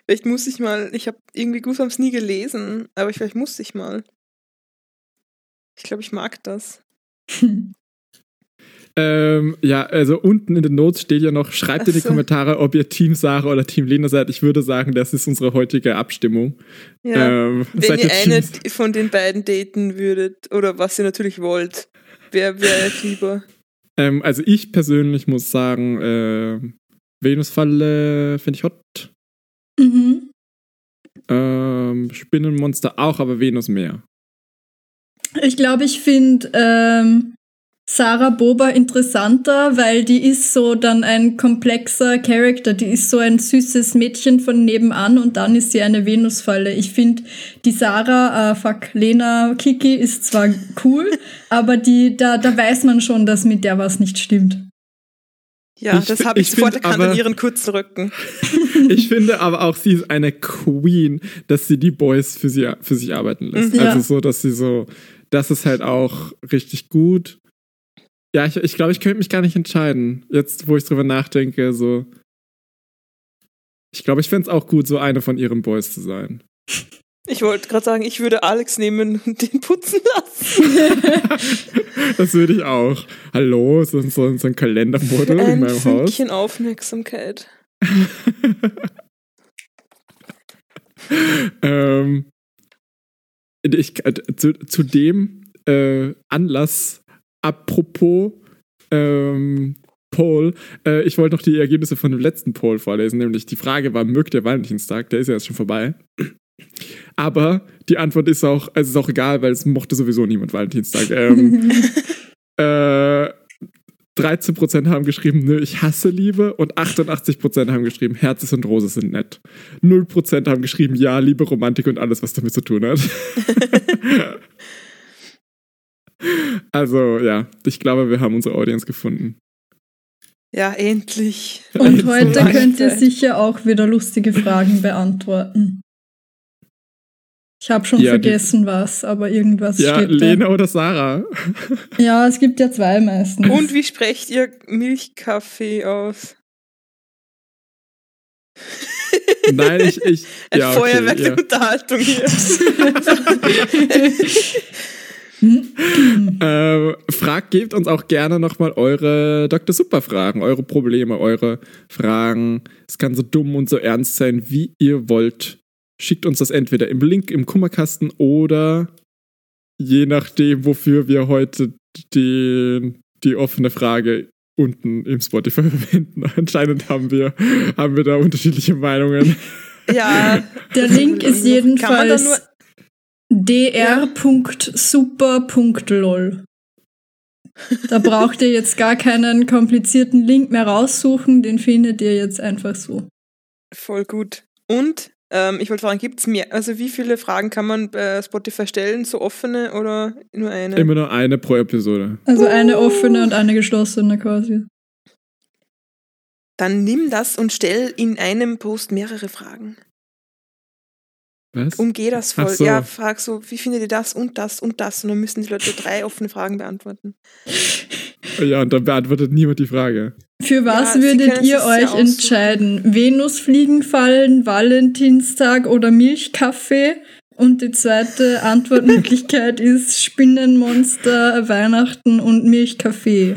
Vielleicht muss ich mal, ich habe irgendwie Goosebumps nie gelesen, aber vielleicht muss ich mal. Ich glaube, ich mag das. Ähm, ja, also unten in den Notes steht ja noch, schreibt in die. Kommentare, ob ihr Team Sarah oder Team Lena seid. Ich würde sagen, das ist unsere heutige Abstimmung. Ja. Ähm, Wenn ihr eine Teams- von den beiden daten würdet, oder was ihr natürlich wollt, wer wäre lieber? Ähm, also ich persönlich muss sagen, äh, Venusfalle finde ich hot. Mhm. Ähm, Spinnenmonster auch, aber Venus mehr. Ich glaube, ich finde ähm, Sarah Boba interessanter, weil die ist so dann ein komplexer Charakter. Die ist so ein süßes Mädchen von nebenan und dann ist sie eine Venusfalle. Ich finde, die Sarah, äh, fuck, Lena Kiki ist zwar cool, aber die, da, da weiß man schon, dass mit der was nicht stimmt. Ja, Ich das habe ich, ich sofort erkannt an aber- ihren kurzen Rücken. Ich finde aber auch, sie ist eine Queen, dass sie die Boys für, sie, für sich arbeiten lässt. Mhm. Also Ja. so, dass sie so, das ist halt auch richtig gut. Ja, ich, ich glaube, ich könnte mich gar nicht entscheiden. Jetzt, wo ich drüber nachdenke, so. Ich glaube, ich fände es auch gut, so eine von ihren Boys zu sein. Ich wollte gerade sagen, ich würde Alex nehmen und den putzen lassen. Das würde ich auch. Hallo, so, so, so ein Kalendermodel in Ein meinem Haus. Fünkchen Aufmerksamkeit. ähm, ich, äh, zu, zu dem äh, Anlass, apropos ähm, Poll, äh, ich wollte noch die Ergebnisse von dem letzten Poll vorlesen, nämlich die Frage war, mögt ihr Valentinstag? Der ist ja jetzt schon vorbei. Aber die Antwort ist auch, also ist auch egal, weil es mochte sowieso niemand Valentinstag. Ähm, äh, 13% haben geschrieben, nö, ich hasse Liebe und 88% haben geschrieben, Herzes und Rose sind nett. 0% haben geschrieben, ja, Liebe, Romantik und alles, was damit zu tun hat. also, ja, ich glaube, wir haben unsere Audience gefunden. Ja, endlich. Und heute könnt ihr sicher auch wieder lustige Fragen beantworten. Ich habe schon Ja, die- vergessen, was, aber irgendwas Ja, steht Lena oder Sarah? da. Ja, es gibt ja zwei meistens. Und wie sprecht ihr Milchkaffee aus? Nein, ich, ich Ein ja, okay, Feuerwerk der ja. Unterhaltung hier. Ähm, fragt, gebt uns auch gerne nochmal eure Dr. Super Fragen, eure Probleme, eure Fragen. Es kann so dumm und so ernst sein, wie ihr wollt. Schickt uns das entweder im Link im Kummerkasten oder je nachdem, wofür wir heute die, die offene Frage unten im Spotify verwenden. Anscheinend haben wir, haben wir da unterschiedliche Meinungen. Ja. Der Link ist jedenfalls dr.super.lol. Da braucht ihr jetzt gar keinen komplizierten Link mehr raussuchen, den findet ihr jetzt einfach so. Voll gut. Und ähm, ich wollte fragen, gibt es mehr? Also wie viele Fragen kann man bei Spotify stellen? So offene oder nur eine? Immer nur eine pro Episode. Also eine offene und eine geschlossene quasi. Dann nimm das und stell in einem Post mehrere Fragen. Was? Umgeh das voll. So. Ja, frag so, wie findet ihr das und das und das? Und dann müssen die Leute drei offene Fragen beantworten. Ja, und dann beantwortet niemand die Frage. Für was Ja, würdet ihr euch ja aussuchen. entscheiden? Venusfliegenfallen, Valentinstag oder Milchkaffee? Und die zweite Antwortmöglichkeit ist Spinnenmonster, Weihnachten und Milchkaffee.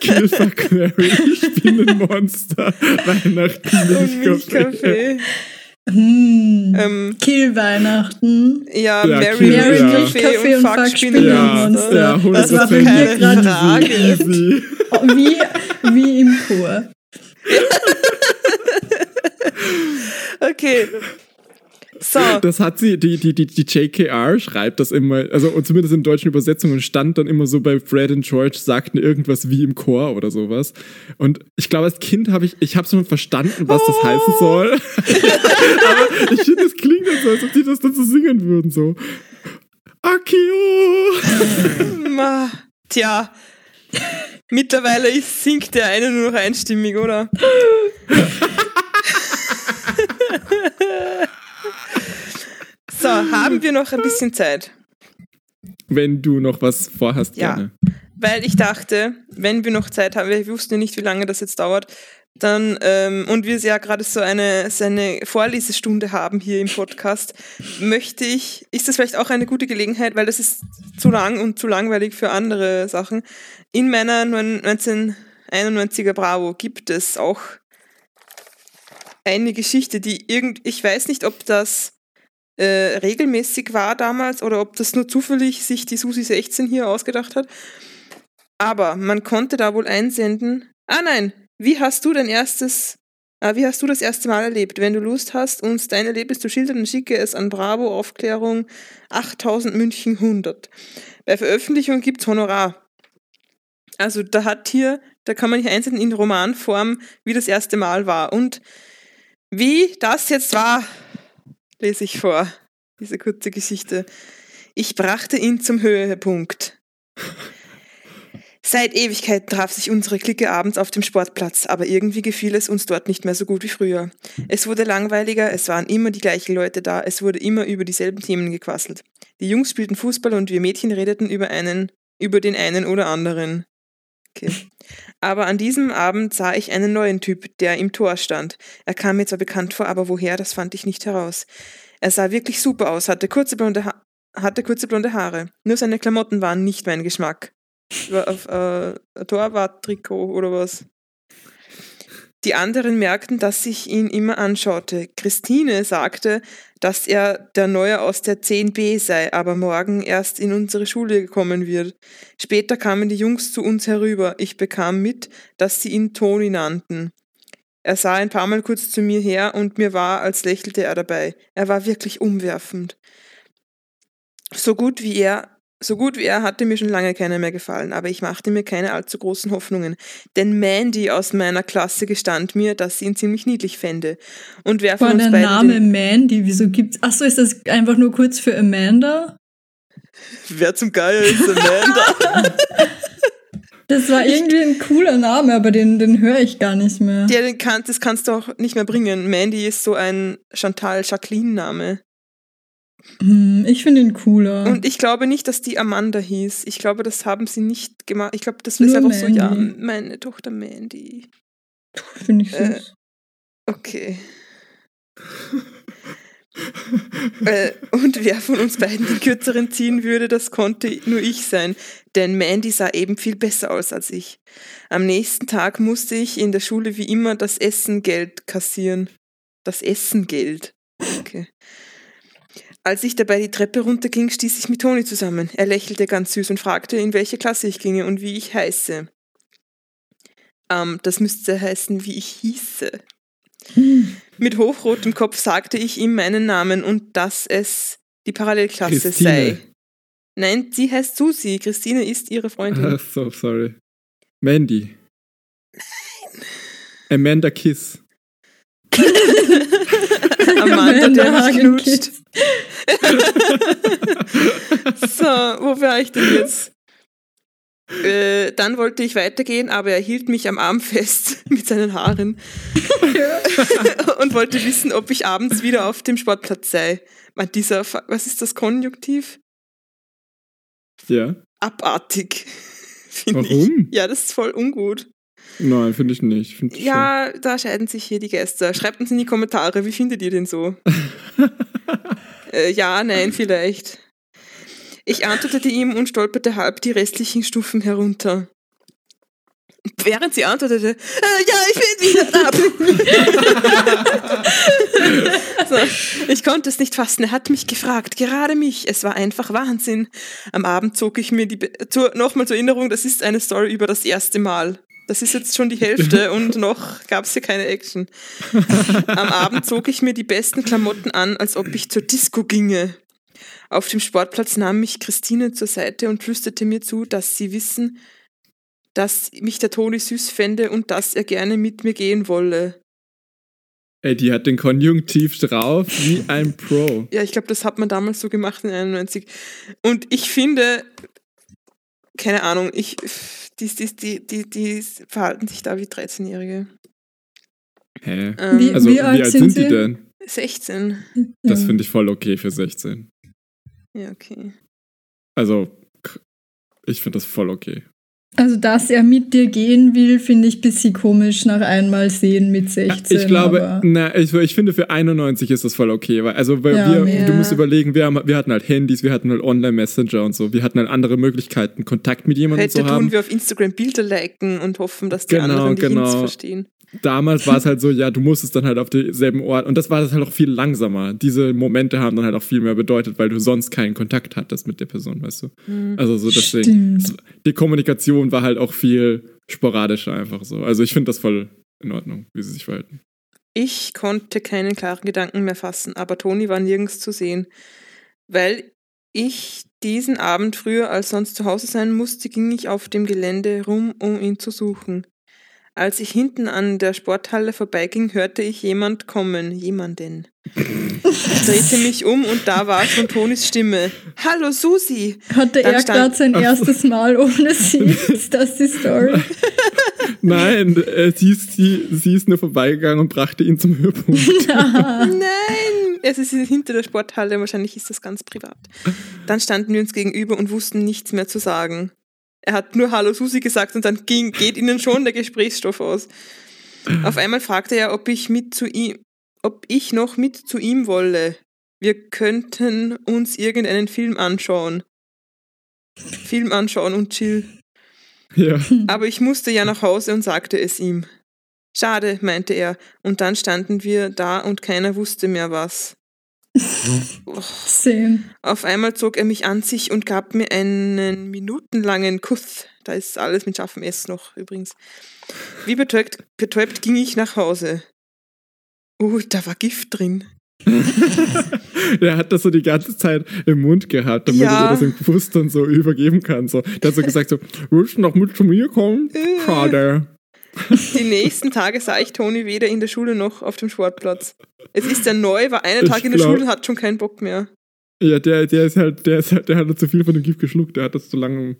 Kill Fuck Mary, Spinnenmonster, Weihnachten, Und Milchkaffee. Hm. ähm, Kill Weihnachten. ja, Ja, Mary, Kill, Mary, ja. Milchkaffee und Fuck Ja, Spinnenmonster. ja, Das war 100% keine grad Frage. Easy. Wie, wie im Chor. Okay. So. Das hat sie, die, die, die, die JKR schreibt das immer, also und zumindest in deutschen Übersetzungen stand dann immer so bei Fred und George sagten irgendwas wie im Chor oder sowas. Und ich glaube, als Kind habe ich, ich habe schon verstanden, was das heißen soll. Aber ich finde, es klingt dann so, als ob die das dann so singen würden, so. Ma, Tja, mittlerweile singt der eine nur noch einstimmig, oder? so, haben wir noch ein bisschen Zeit? Wenn du noch was vorhast, Ja. gerne. Weil ich dachte, wenn wir noch Zeit haben, wir wussten ja nicht, wie lange das jetzt dauert, dann, ähm, und wir ja gerade so eine, so eine Vorlesestunde haben hier im Podcast, möchte ich, ist das vielleicht auch eine gute Gelegenheit, weil das ist zu lang und zu langweilig für andere Sachen. In meiner 1991er Bravo gibt es auch eine Geschichte, die irgend, ich weiß nicht, ob das äh, regelmäßig war damals oder ob das nur zufällig sich die Susi 16 hier ausgedacht hat. Aber man konnte da wohl einsenden. Ah nein, wie hast du dein erstes, ah, wie hast du das erste Mal erlebt? Wenn du Lust hast, uns dein Erlebnis zu schildern, schicke es an Bravo Aufklärung 8000 München 100. Bei Veröffentlichung gibt's Honorar. Also da hat hier, da kann man hier einsenden in Romanform, wie das erste Mal war. Und wie das jetzt war, lese ich vor, diese kurze Geschichte. Ich brachte ihn zum Höhepunkt. Seit Ewigkeiten traf sich unsere Clique abends auf dem Sportplatz, aber irgendwie gefiel es uns dort nicht mehr so gut wie früher. Es wurde langweiliger, es waren immer die gleichen Leute da, es wurde immer über dieselben Themen gequasselt. Die Jungs spielten Fußball und wir Mädchen redeten über einen, über den einen oder anderen. Okay. Aber an diesem Abend sah ich einen neuen Typ, der im Tor stand. Er kam mir zwar bekannt vor, aber woher, das fand ich nicht heraus. Er sah wirklich super aus, hatte kurze blonde, ha hatte kurze blonde Haare. Nur seine Klamotten waren nicht mein Geschmack. Auf äh, Torwart-Trikot oder was. Die anderen merkten, dass ich ihn immer anschaute. Christine sagte, dass er der Neue aus der 10b sei, aber morgen erst in unsere Schule gekommen wird. Später kamen die Jungs zu uns herüber. Ich bekam mit, dass sie ihn Toni nannten. Er sah ein paar Mal kurz zu mir her und mir war, als lächelte er dabei. Er war wirklich umwerfend. So gut wie er so gut wie er hatte mir schon lange keiner mehr gefallen, aber ich machte mir keine allzu großen Hoffnungen. Denn Mandy aus meiner Klasse gestand mir, dass sie ihn ziemlich niedlich fände. Und wer von uns der beiden Name Mandy, wieso gibt's. Achso, ist das einfach nur kurz für Amanda? Wer zum Geier ist Amanda? Das war irgendwie ein cooler Name, aber den, den höre ich gar nicht mehr. ja, den kann, das kannst du auch nicht mehr bringen. Mandy ist so ein Chantal-Jacqueline-Name. Hm, ich finde ihn cooler. Und ich glaube nicht, dass die Amanda hieß. Ich glaube, das haben sie nicht gemacht. Ich glaube, das ist einfach so, ja, meine Tochter Mandy. finde ich süß. äh, Okay. äh, und wer von uns beiden den kürzeren ziehen würde, das konnte nur ich sein, denn Mandy sah eben viel besser aus als ich. Am nächsten Tag musste ich in der Schule wie immer das Essengeld kassieren. Das Essengeld. Okay. Als ich dabei die Treppe runterging, stieß ich mit Toni zusammen. Er lächelte ganz süß und fragte, in welche Klasse ich ginge und wie ich heiße. Ähm, das müsste heißen, wie ich hieße. Mit hochrotem Kopf sagte ich ihm meinen Namen und dass es die Parallelklasse Christine. sei. Nein, sie heißt Susi. Christine ist ihre Freundin. So, sorry. Mandy. Amanda Kiss. Amanda, der mich Hagen knutscht. so, wo war ich denn jetzt? Äh, dann wollte ich weitergehen, aber er hielt mich am Arm fest mit seinen Haaren und wollte wissen, ob ich abends wieder auf dem Sportplatz sei. Man, dieser, Fa- was ist das Konjunktiv? Ja. Abartig. finde Ich. Warum? Ja, das ist voll ungut. Nein, finde ich nicht. Find ich Ja, da scheiden sich hier die Geister. Schreibt uns in die Kommentare, wie findet ihr den so? Äh, ja, nein, vielleicht. Ich antwortete ihm und stolperte halb die restlichen Stufen herunter. Während sie antwortete, äh, ja, ich bin wieder da. so, ich konnte es nicht fassen. Er hat mich gefragt, gerade mich. Es war einfach Wahnsinn. Am Abend zog ich mir die, nochmal zur Erinnerung, das ist eine Story über das erste Mal. Das ist jetzt schon die Hälfte und noch gab es hier keine Action. Am Abend zog ich mir die besten Klamotten an, als ob ich zur Disco ginge. Auf dem Sportplatz nahm mich Christine zur Seite und flüsterte mir zu, dass sie wissen, dass mich der Toni süß fände und dass er gerne mit mir gehen wolle. Ey, die hat den Konjunktiv drauf wie ein Pro. Ja, ich glaube, das hat man damals so gemacht in 91. Und ich finde, keine Ahnung, ich, die, die, die, die, die verhalten sich da wie 13-Jährige. Hä? Ähm, Wie- Also, wie, alt alt sind sind sie? die denn? 16. Das Ja. finde ich voll okay für 16. Ja, okay. Also, ich finde das voll okay. Also, dass er mit dir gehen will, finde ich ein bisschen komisch nach einmal sehen mit 16. Ich glaube, na, ich, ich finde für 91 ist das voll okay, weil also weil Ja, wir, du musst überlegen, wir, haben, wir hatten halt Handys, wir hatten halt Online-Messenger und so, wir hatten halt andere Möglichkeiten, Kontakt mit jemandem Heute zu haben. tun wir auf Instagram Bilder liken und hoffen, dass die Genau, anderen die genau. Hints verstehen. Damals war es halt so, ja, du musstest dann halt auf denselben Ort und das war das halt auch viel langsamer. Diese Momente haben dann halt auch viel mehr bedeutet, weil du sonst keinen Kontakt hattest mit der Person, weißt du. Mhm. Also so deswegen. Stimmt. Die Kommunikation war halt auch viel sporadischer einfach so. Also ich finde das voll in Ordnung, wie sie sich verhalten. Ich konnte keinen klaren Gedanken mehr fassen, aber Toni war nirgends zu sehen. Weil ich diesen Abend früher als sonst zu Hause sein musste, ging ich auf dem Gelände rum, um ihn zu suchen. Als ich hinten an der Sporthalle vorbeiging, hörte ich jemand kommen, jemanden. Ich drehte mich um und da war schon Tonis Stimme. Hallo Susi! Hatte Dann er gerade sein erstes Mal ohne sie? Ist das die Story? Nein, äh, sie, ist, sie, sie ist nur vorbeigegangen und brachte ihn zum Höhepunkt. Nein! Es ist hinter der Sporthalle, wahrscheinlich ist das ganz privat. Dann standen wir uns gegenüber und wussten nichts mehr zu sagen. Er hat nur Hallo Susi gesagt und dann ging, geht ihnen schon der Gesprächsstoff aus. Auf einmal fragte er, ob ich mit zu ihm, ob ich noch mit zu ihm wolle. Wir könnten uns irgendeinen Film anschauen. Film anschauen und chill. ja. Aber ich musste ja nach Hause und sagte es ihm. Schade, meinte er, und dann standen wir da und keiner wusste mehr was. Same. Auf einmal zog er mich an sich und gab mir einen minutenlangen Kuss. Da ist alles mit scharfem S noch übrigens. Wie betäubt, betäubt ging ich nach Hause. Oh, da war Gift drin. Der hat das so die ganze Zeit im Mund gehabt, damit Ja. er das im Kuss dann so übergeben kann. So. Der hat so gesagt so, willst du noch mit zu mir kommen? Äh. Schade. Die nächsten Tage sah ich Toni weder in der Schule noch auf dem Sportplatz. Es ist ja neu, war einen Ich Tag in der glaub- Schule und hat schon keinen Bock mehr. Ja, der, der ist halt, der ist halt, der hat halt zu viel von dem Gift geschluckt, der hat das zu lange.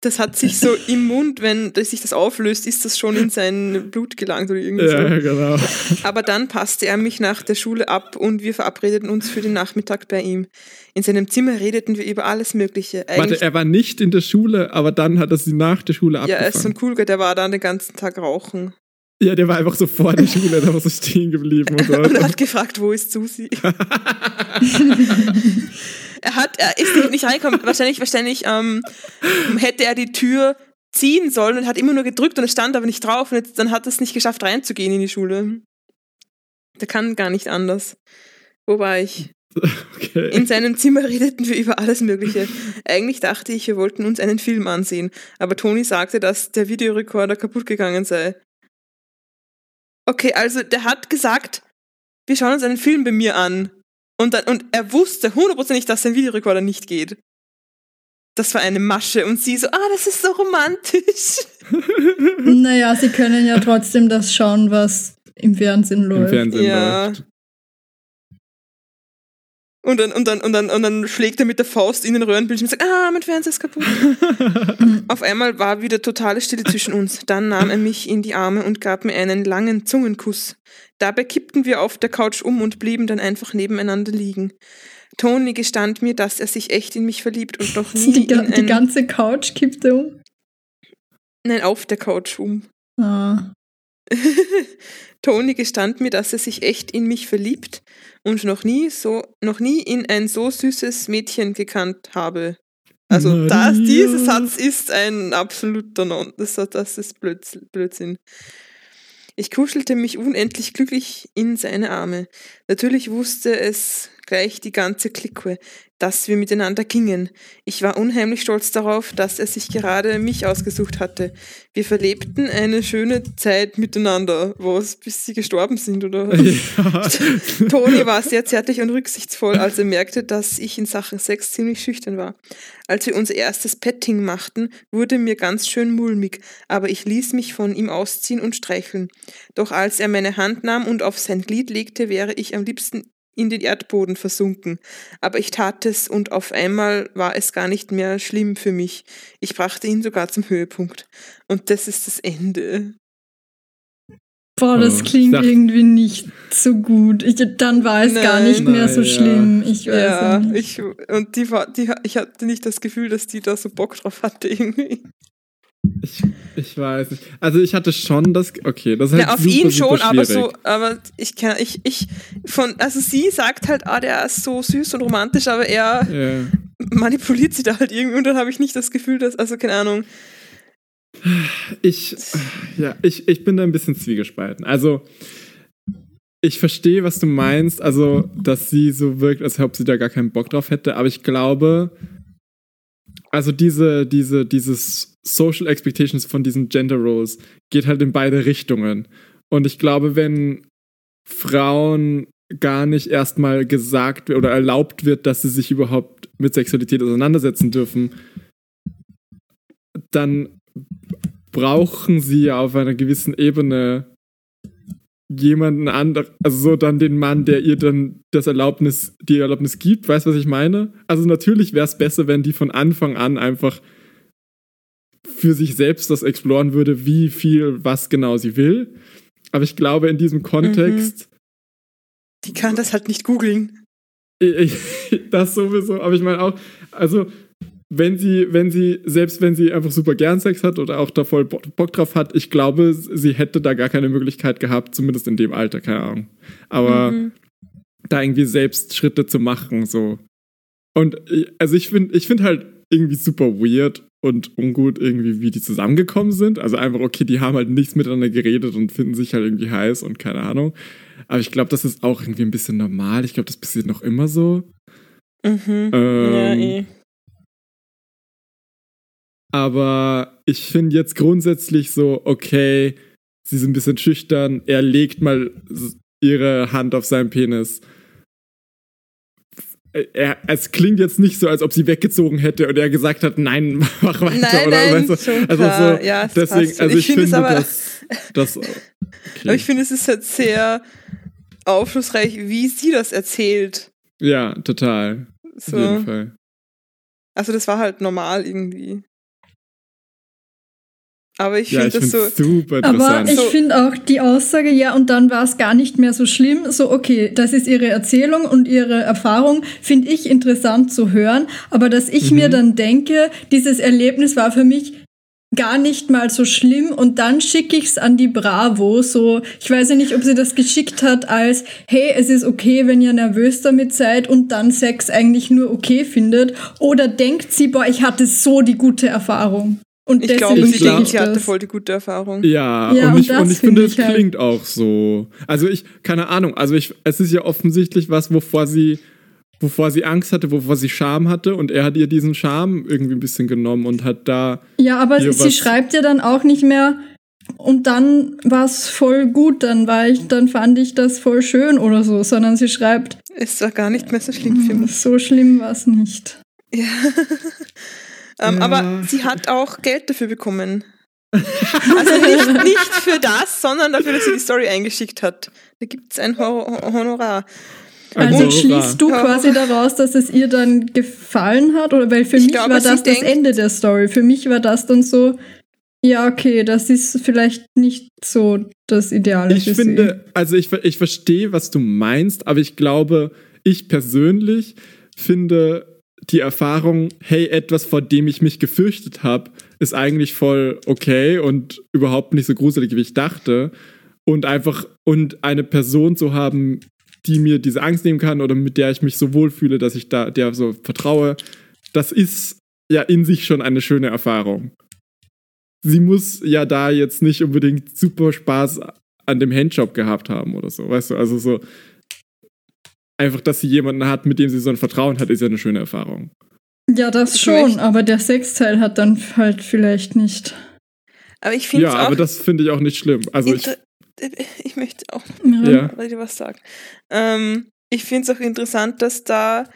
Das hat sich so im Mund, wenn sich das auflöst, ist das schon in sein Blut gelangt oder irgendwie Ja, so. genau. Aber dann passte er mich nach der Schule ab und wir verabredeten uns für den Nachmittag bei ihm. In seinem Zimmer redeten wir über alles Mögliche. Warte, Eigentlich, er war nicht in der Schule, aber dann hat er sie nach der Schule ja, abgefangen. er ist so ein Coolguy, der war dann den ganzen Tag rauchen. Ja, der war einfach so vor der Schule, der war so stehen geblieben und so. Und hat gefragt, wo ist Susi? er hat, er ist nicht- nicht reingekommen. Wahrscheinlich, wahrscheinlich ähm, hätte er die Tür ziehen sollen und hat immer nur gedrückt und es stand aber nicht drauf und jetzt, dann hat er es nicht geschafft reinzugehen in die Schule. Der kann gar nicht anders. Wo war ich? Okay. In seinem Zimmer redeten wir über alles Mögliche. Eigentlich dachte ich, wir wollten uns einen Film ansehen, aber Toni sagte, dass der Videorekorder kaputt gegangen sei. Okay, also der hat gesagt, wir schauen uns einen Film bei mir an. Und, dann, und er wusste hundertprozentig, dass sein Videorekorder nicht geht. Das war eine Masche. Und sie so, ah, das ist so romantisch. naja, sie können ja trotzdem das schauen, was im Fernsehen Im läuft. Fernsehen Ja. läuft. Und dann, und, dann, und, dann, und dann schlägt er mit der Faust in den Röhrenbildschirm und sagt, ah, mein Fernseher ist kaputt. Auf einmal war wieder totale Stille zwischen uns. Dann nahm er mich in die Arme und gab mir einen langen Zungenkuss. Dabei kippten wir auf der Couch um und blieben dann einfach nebeneinander liegen. Tony gestand mir, dass er sich echt in mich verliebt und noch nie Die, ga in die ganze Couch kippte um. nein, auf der Couch um. Ah. Toni gestand mir, dass er sich echt in mich verliebt und noch nie so, noch nie in ein so süßes Mädchen gekannt habe. Also das, Maria. dieser Satz ist ein absoluter Non. Das, das ist Blöds, Blödsinn. Ich kuschelte mich unendlich glücklich in seine Arme. Natürlich wusste es gleich die ganze Clique, dass wir miteinander gingen. Ich war unheimlich stolz darauf, dass er sich gerade mich ausgesucht hatte. Wir verlebten eine schöne Zeit miteinander, was bis sie gestorben sind, oder? Ja. Toni war sehr zärtlich und rücksichtsvoll, als er merkte, dass ich in Sachen Sex ziemlich schüchtern war. Als wir unser erstes Petting machten, wurde mir ganz schön mulmig, aber ich ließ mich von ihm ausziehen und streicheln. Doch als er meine Hand nahm und auf sein Glied legte, wäre ich am liebsten in den Erdboden versunken. Aber ich tat es und auf einmal war es gar nicht mehr schlimm für mich. Ich brachte ihn sogar zum Höhepunkt. Und das ist das Ende. Boah, das klingt sag- irgendwie nicht so gut. Ich, dann war es gar Nein. nicht mehr so Nein, ja. schlimm. Ich weiß Ja, nicht. ich, und die war, die, ich hatte nicht das Gefühl, dass die da so Bock drauf hatte irgendwie. Ich, ich weiß nicht. Also ich hatte schon das. Okay, das ist halt Ja, auf super, ihn schon, aber so, aber ich kann, ich, ich, von, also sie sagt halt, ah, der ist so süß und romantisch, aber er Ja. manipuliert sie da halt irgendwie und dann habe ich nicht das Gefühl, dass, also keine Ahnung. Ich, ja, ich, ich bin da ein bisschen zwiegespalten. Also, ich verstehe, was du meinst, also, dass sie so wirkt, als ob sie da gar keinen Bock drauf hätte, aber ich glaube, also diese, diese, dieses Social Expectations von diesen Gender Roles geht halt in beide Richtungen. Und ich glaube, wenn Frauen gar nicht erstmal gesagt oder erlaubt wird, dass sie sich überhaupt mit Sexualität auseinandersetzen dürfen, dann brauchen sie ja auf einer gewissen Ebene jemanden anderen, also so dann den Mann, der ihr dann das Erlaubnis, die Erlaubnis gibt, weißt du, was ich meine? Also natürlich wäre es besser, wenn die von Anfang an einfach für sich selbst das exploren würde, wie viel, was genau sie will. Aber ich glaube, in diesem Kontext, Die kann das halt nicht googeln. das sowieso, aber ich meine auch, also wenn sie, wenn sie, selbst wenn sie einfach super gern Sex hat oder auch da voll Bo- Bock drauf hat, ich glaube, sie hätte da gar keine Möglichkeit gehabt, zumindest in dem Alter, keine Ahnung. Aber Mhm. da irgendwie selbst Schritte zu machen, so. Und ich- also ich finde, ich finde halt irgendwie super weird und ungut irgendwie, wie die zusammengekommen sind. Also einfach, okay, die haben halt nichts miteinander geredet und finden sich halt irgendwie heiß und keine Ahnung. Aber ich glaube, das ist auch irgendwie ein bisschen normal. Ich glaube, das passiert noch immer so. Mhm. ja, Ähm, eh. Aber ich finde jetzt grundsätzlich so, okay, sie sind ein bisschen schüchtern, er legt mal ihre Hand auf seinen Penis. Er, es klingt jetzt nicht so, als ob sie weggezogen hätte und er gesagt hat, nein, mach weiter. Nein, oder, nein, weißt du? also so, Ja, es deswegen, also ich, Ich finde aber- dass das. Okay. Aber ich finde, es ist halt sehr aufschlussreich, wie sie das erzählt. ja, total. Auf jeden So. Fall. Also das war halt normal irgendwie. Aber ich Ja, finde das so. super Aber ich finde auch die Aussage, ja, und dann war es gar nicht mehr so schlimm. So, okay, das ist ihre Erzählung und ihre Erfahrung, finde ich interessant zu hören. Aber dass ich Mhm. mir dann denke, dieses Erlebnis war für mich gar nicht mal so schlimm und dann schicke ich es an die Bravo. So, ich weiß ja nicht, ob sie das geschickt hat als, hey, es ist okay, wenn ihr nervös damit seid und dann Sex eigentlich nur okay findet. Oder denkt sie, boah, ich hatte so die gute Erfahrung. Und Ich deswegen glaube, Ich sie denkt, ich sie hatte voll die gute Erfahrung. Ja, Ja, und, und ich, und ich finde, find es halt- klingt auch so. Also ich, keine Ahnung, also ich, es ist ja offensichtlich was, wovor sie, wovor sie Angst hatte, wovor sie Scham hatte und er hat ihr diesen Scham irgendwie ein bisschen genommen und hat da, Ja, aber sie schreibt ja dann auch nicht mehr und dann war es voll gut, dann war ich, dann fand ich das voll schön oder so, sondern sie schreibt, Es war gar nicht mehr so schlimm für mich. so schlimm war es nicht. Ja. ähm, Ja. Aber sie hat auch Geld dafür bekommen. Also nicht, nicht für das, sondern dafür, dass sie die Story eingeschickt hat. Da gibt es ein Hor Honorar. Also Honorar. schließt du quasi daraus, dass es ihr dann gefallen hat? Oder weil für Ich mich glaube, war sie das das Ende der Story. Für mich war das dann so, ja, okay, das ist vielleicht nicht so das Ideale ich für finde, also ich, ich verstehe, was du meinst, aber ich glaube, ich persönlich finde die Erfahrung, hey, etwas, vor dem ich mich gefürchtet habe, ist eigentlich voll okay und überhaupt nicht so gruselig, wie ich dachte. Und einfach, und eine Person zu haben, die mir diese Angst nehmen kann oder mit der ich mich so wohlfühle, dass ich da der so vertraue, das ist ja in sich schon eine schöne Erfahrung. Sie muss ja da jetzt nicht unbedingt super Spaß an dem Handjob gehabt haben oder so, weißt du, also so. Einfach, dass sie jemanden hat, mit dem sie so ein Vertrauen hat, ist ja eine schöne Erfahrung. Ja, das schon, möchte- aber der Sexteil hat dann halt vielleicht nicht. Aber ich finde Ja, es auch. aber das finde ich auch nicht schlimm. Also ich, ich möchte auch Ja. was sagen. Ähm, ich finde es auch interessant, dass da,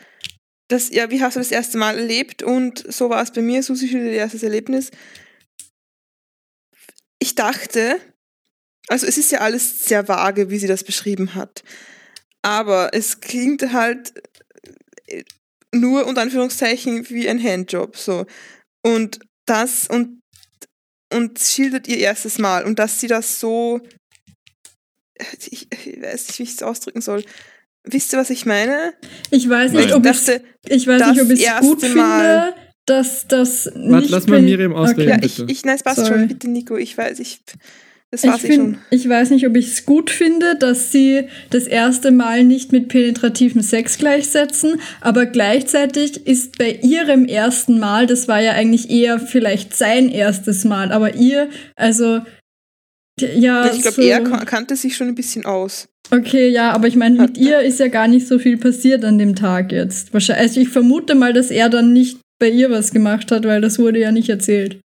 dass, ja, wie hast du das erste Mal erlebt? Und so war es bei mir, Susi schildert ihr erstes Erlebnis. Ich dachte, also es ist ja alles sehr vage, wie sie das beschrieben hat. Aber es klingt halt äh, nur unter Anführungszeichen wie ein Handjob. So. Und das und, und schildert ihr erstes Mal. Und dass sie das so ich, ich weiß nicht, wie ich es ausdrücken soll. Wisst ihr, was ich meine? Ich weiß nicht, Ich ob ich dachte, ich weiß nicht, das ob ich es erste gut Mal- finde, dass das Warte, nicht lass mal Miriam ausreden. ja, bitte. ich, ich, nein, es passt Sorry. schon, bitte Nico, ich weiß, ich, das war Ich, sie find, schon. ich weiß nicht, ob ich es gut finde, dass sie das erste Mal nicht mit penetrativem Sex gleichsetzen, aber gleichzeitig ist bei ihrem ersten Mal, das war ja eigentlich eher vielleicht sein erstes Mal, aber ihr, also ja, ich glaube, so, er kan- kannte sich schon ein bisschen aus. okay, ja, aber ich meine, mit ihr ist ja gar nicht so viel passiert an dem Tag jetzt. Wahrscheinlich, also ich vermute mal, dass er dann nicht bei ihr was gemacht hat, weil das wurde ja nicht erzählt.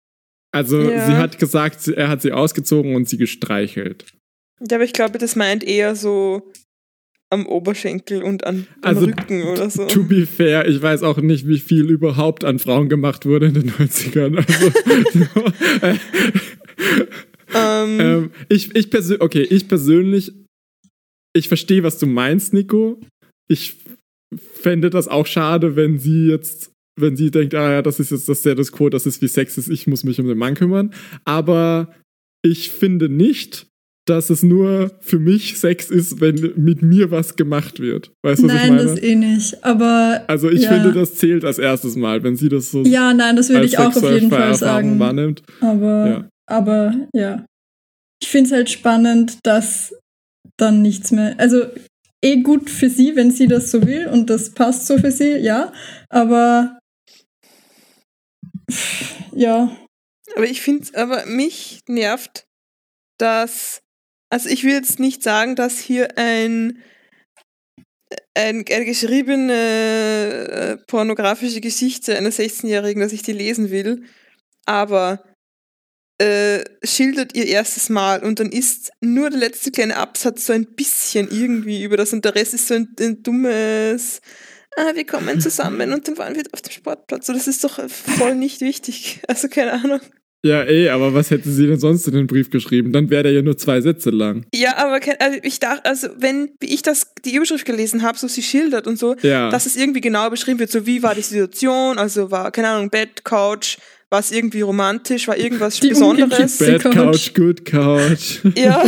Also Ja. sie hat gesagt, er hat sie ausgezogen und sie gestreichelt. Ja, aber ich glaube, das meint eher so am Oberschenkel und an, am Also, Rücken oder so. To be fair, ich weiß auch nicht, wie viel überhaupt an Frauen gemacht wurde in den 90ern. Also, äh, Ähm, ähm, ich, ich persönlich, okay, ich persönlich, ich verstehe, was du meinst, Nico. Ich fände das auch schade, wenn sie jetzt, wenn sie denkt, ah ja, das ist jetzt das Status Quo, das ist wie Sex ist, ich muss mich um den Mann kümmern. Aber ich finde nicht, dass es nur für mich Sex ist, wenn mit mir was gemacht wird. Weißt du, was ich Nein, meine? das eh nicht. Aber Also ich ja. finde, das zählt als erstes Mal, wenn sie das so Ja, nein, das würde ich auch auf jeden Fall sagen. wahrnimmt. Aber, Ja. aber ja. Ich finde es halt spannend, dass dann nichts mehr. Also eh gut für sie, wenn sie das so will und das passt so für sie, ja. Aber ja. Aber ich finde, aber mich nervt, dass, also ich will jetzt nicht sagen, dass hier ein, ein eine geschriebene äh, pornografische Geschichte einer 16-Jährigen, dass ich die lesen will, aber äh, schildert ihr erstes Mal und dann ist nur der letzte kleine Absatz so ein bisschen irgendwie über das und der Rest ist so ein, ein dummes ah, wir kommen zusammen und dann waren wir auf dem Sportplatz. So, das ist doch voll nicht wichtig. Also keine Ahnung. Ja, eh, aber was hätte sie denn sonst in den Brief geschrieben? Dann wäre der ja nur zwei Sätze lang. Ja, aber also ich dachte, also wenn, wie ich das, die Überschrift gelesen habe, so sie schildert und so, Ja. dass es irgendwie genau beschrieben wird, so wie war die Situation, also war, keine Ahnung, Bett, Couch, war es irgendwie romantisch, war irgendwas Die Besonderes. Bad Couch. Couch, Good Couch. Ja.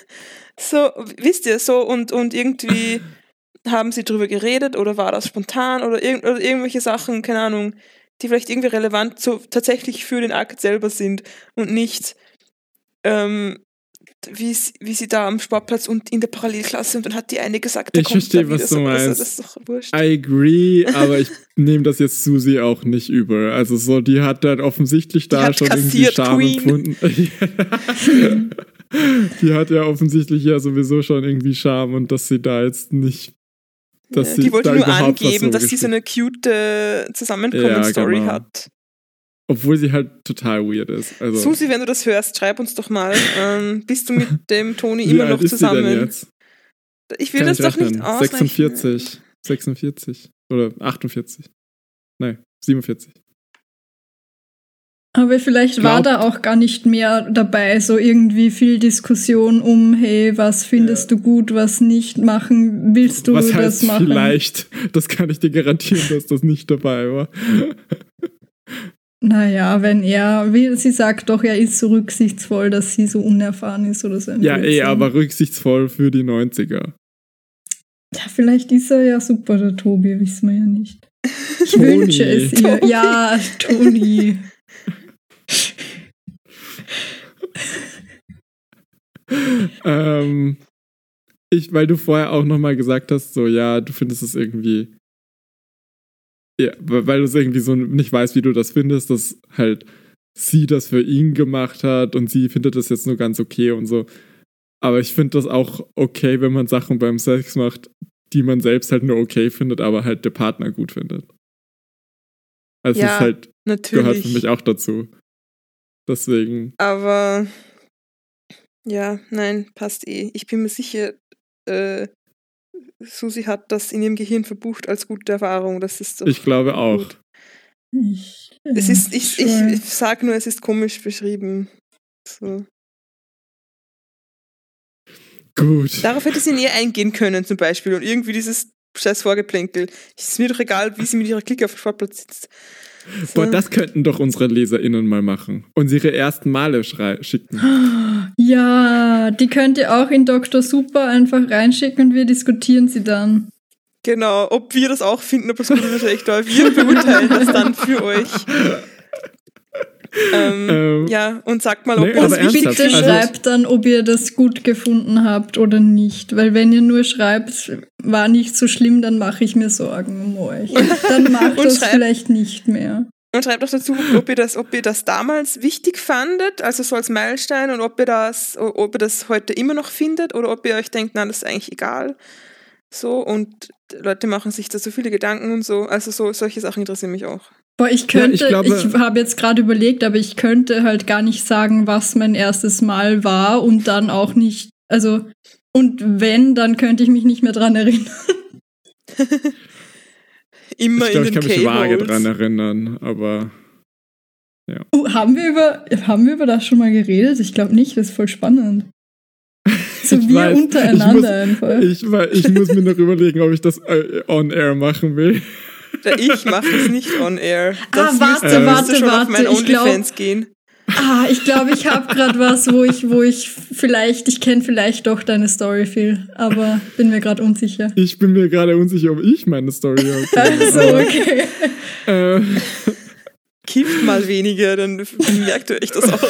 so, wisst ihr, so und, und irgendwie haben sie drüber geredet oder war das spontan oder, irgend, oder irgendwelche Sachen, keine Ahnung, die vielleicht irgendwie relevant so tatsächlich für den Akt selber sind und nicht ähm, wie, wie sie da am Sportplatz und in der Parallelklasse und dann hat die eine gesagt, Ich kommt verstehe, was du also, meinst. Wurscht. I agree, aber ich nehme das jetzt Susi auch nicht übel. Also so, die hat dann offensichtlich da schon irgendwie kassiert, Queen. empfunden. die hat ja offensichtlich ja sowieso schon irgendwie Charme und dass sie da jetzt nicht dass die wollte nur angeben, dass sie so eine cute äh, Zusammenkommen-Story Ja, genau. hat. Obwohl sie halt total weird ist. Also, Susi, wenn du das hörst, schreib uns doch mal. Ähm, bist du mit dem Toni immer noch zusammen? Ich will Kann das ich doch nicht rechnen. ausrechnen. 46. 46. Oder 48. Nein, 47. Aber vielleicht war Glaub- da auch gar nicht mehr dabei, so irgendwie viel Diskussion um, hey, was findest du gut, was nicht machen, willst du Was das heißt machen? vielleicht? Das kann ich dir garantieren, dass das nicht dabei war. Naja, wenn er, wie sie sagt doch, er ist so rücksichtsvoll, dass sie so unerfahren ist oder so. ein Ja, eh, Blödsinn. aber rücksichtsvoll für die 90er. Ja, vielleicht ist er ja super, der Tobi, wissen wir ja nicht. Ich Toni. wünsche es ihr. Ja, Toni. ähm, ich, weil du vorher auch nochmal gesagt hast, so, ja, du findest es irgendwie. Ja, weil du es irgendwie so nicht weißt, wie du das findest, dass halt sie das für ihn gemacht hat und sie findet das jetzt nur ganz okay und so. Aber ich finde das auch okay, wenn man Sachen beim Sex macht, die man selbst halt nur okay findet, aber halt der Partner gut findet. Also es Ja, ist halt, gehört Natürlich. für mich auch dazu. Deswegen, Aber ja, nein, passt eh. Ich bin mir sicher, äh, Susi hat das in ihrem Gehirn verbucht als gute Erfahrung. Das ist doch ich glaube auch. gut. Ich, Es ist, ich, ich, ich sag nur, es ist komisch beschrieben. So. Gut. Darauf hätte sie näher eingehen können, zum Beispiel. Und irgendwie dieses scheiß Vorgeplänkel. Es ist mir doch egal, wie sie mit ihrer Clique auf dem Sportplatz sitzt. So. Boah, das könnten doch unsere LeserInnen mal machen. Und ihre ersten Male schrei schicken. Ja, die könnt ihr auch in Dr. Super einfach reinschicken und wir diskutieren sie dann. Genau, ob wir das auch finden, ob das gut oder schlecht war. Wir beurteilen das dann für euch. Ähm, Ähm, ja, und sagt mal, ob nee, ihr das aber wichtig ernsthaft, Bitte also- schreibt dann, ob ihr das gut gefunden habt oder nicht. Weil wenn ihr nur schreibt, war nicht so schlimm, dann mache ich mir Sorgen um euch. Dann macht das schreibt- vielleicht nicht mehr. Und schreibt auch dazu, ob ihr das, ob ihr das damals wichtig fandet, also so als Meilenstein, und ob ihr das, ob ihr das heute immer noch findet oder ob ihr euch denkt, nein, das ist eigentlich egal. So, und Leute machen sich da so viele Gedanken und so. Also so, solche Sachen interessieren mich auch. Boah, ich Ja, könnte, ich ich, glaube- habe jetzt gerade überlegt, aber ich könnte halt gar nicht sagen, was mein erstes Mal war und dann auch nicht, also, und wenn, dann könnte ich mich nicht mehr dran erinnern. Immer ich glaube, in ich den kann mich vage dran erinnern, aber Oh, haben wir über, haben wir über das schon mal geredet? Ich glaube nicht, das ist voll spannend. So Ich wir weiß, untereinander ich muss, einfach. Ich, ich muss mir noch überlegen, ob ich das äh, on air machen will. Ich mache es nicht on air. Das Ah, warte, müsste, warte, müsste schon auf warte, mein OnlyFans gehen. Ah, ich glaube, ich habe gerade was, wo ich, wo ich vielleicht, ich kenne vielleicht doch deine Story viel, aber bin mir gerade unsicher. Ich bin mir gerade unsicher, ob ich meine Story habe. Also, okay. Äh, Kifft mal weniger, dann merkt ihr euch das auch.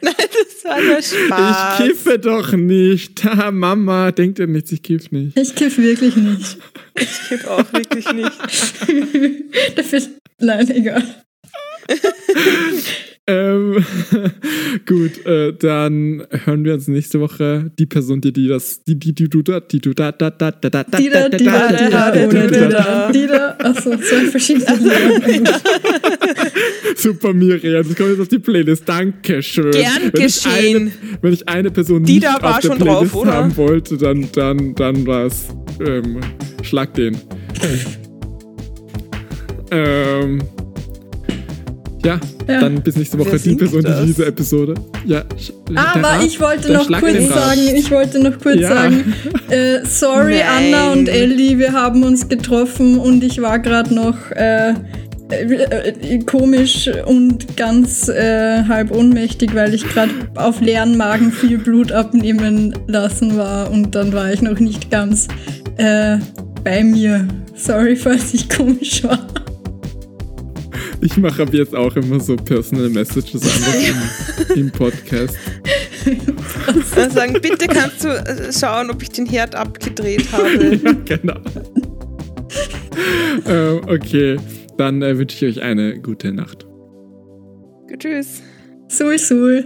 Nein, das war nur Spaß. ich kiffe doch nicht. Ha, Mama, denkt ihr nichts, ich kiff nicht. Ich kiff wirklich nicht. Ich kiff auch wirklich nicht. Dafür, nein, egal. Ähm, gut, äh, dann hören wir uns nächste Woche die Person, die, die das, die, die, die, du, da, die, du, da, da, da, da, da, da, da, da, da, da, achso, zwei verschiedene Lieder. Super, Miriam, das kommt jetzt auf die Playlist. Dankeschön. Gern wenn ich geschehen. Eine, wenn ich eine Person Die nicht da auf der drauf, Playlist oder? haben wollte, dann, dann, dann war es, ähm, schlag den. ähm, ja, Ja. dann bis nächste Woche die Person, die diese Episode. Ja, der Aber Rat, ich wollte noch kurz sagen, ich wollte noch kurz Ja. sagen, äh, sorry Nein. Anna und Ellie, wir haben uns getroffen und ich war gerade noch äh, äh, äh, komisch und ganz äh, halb ohnmächtig, weil ich gerade auf leeren Magen viel Blut abnehmen lassen war und dann war ich noch nicht ganz äh, bei mir. Sorry, falls ich komisch war. Ich mache ab jetzt auch immer so Personal Messages einfach im, im Podcast. Dann sagen, bitte kannst du äh, schauen, ob ich den Herd abgedreht habe. Ja, genau. ähm, okay, dann äh, wünsche ich euch eine gute Nacht. Tschüss. Sul, sul.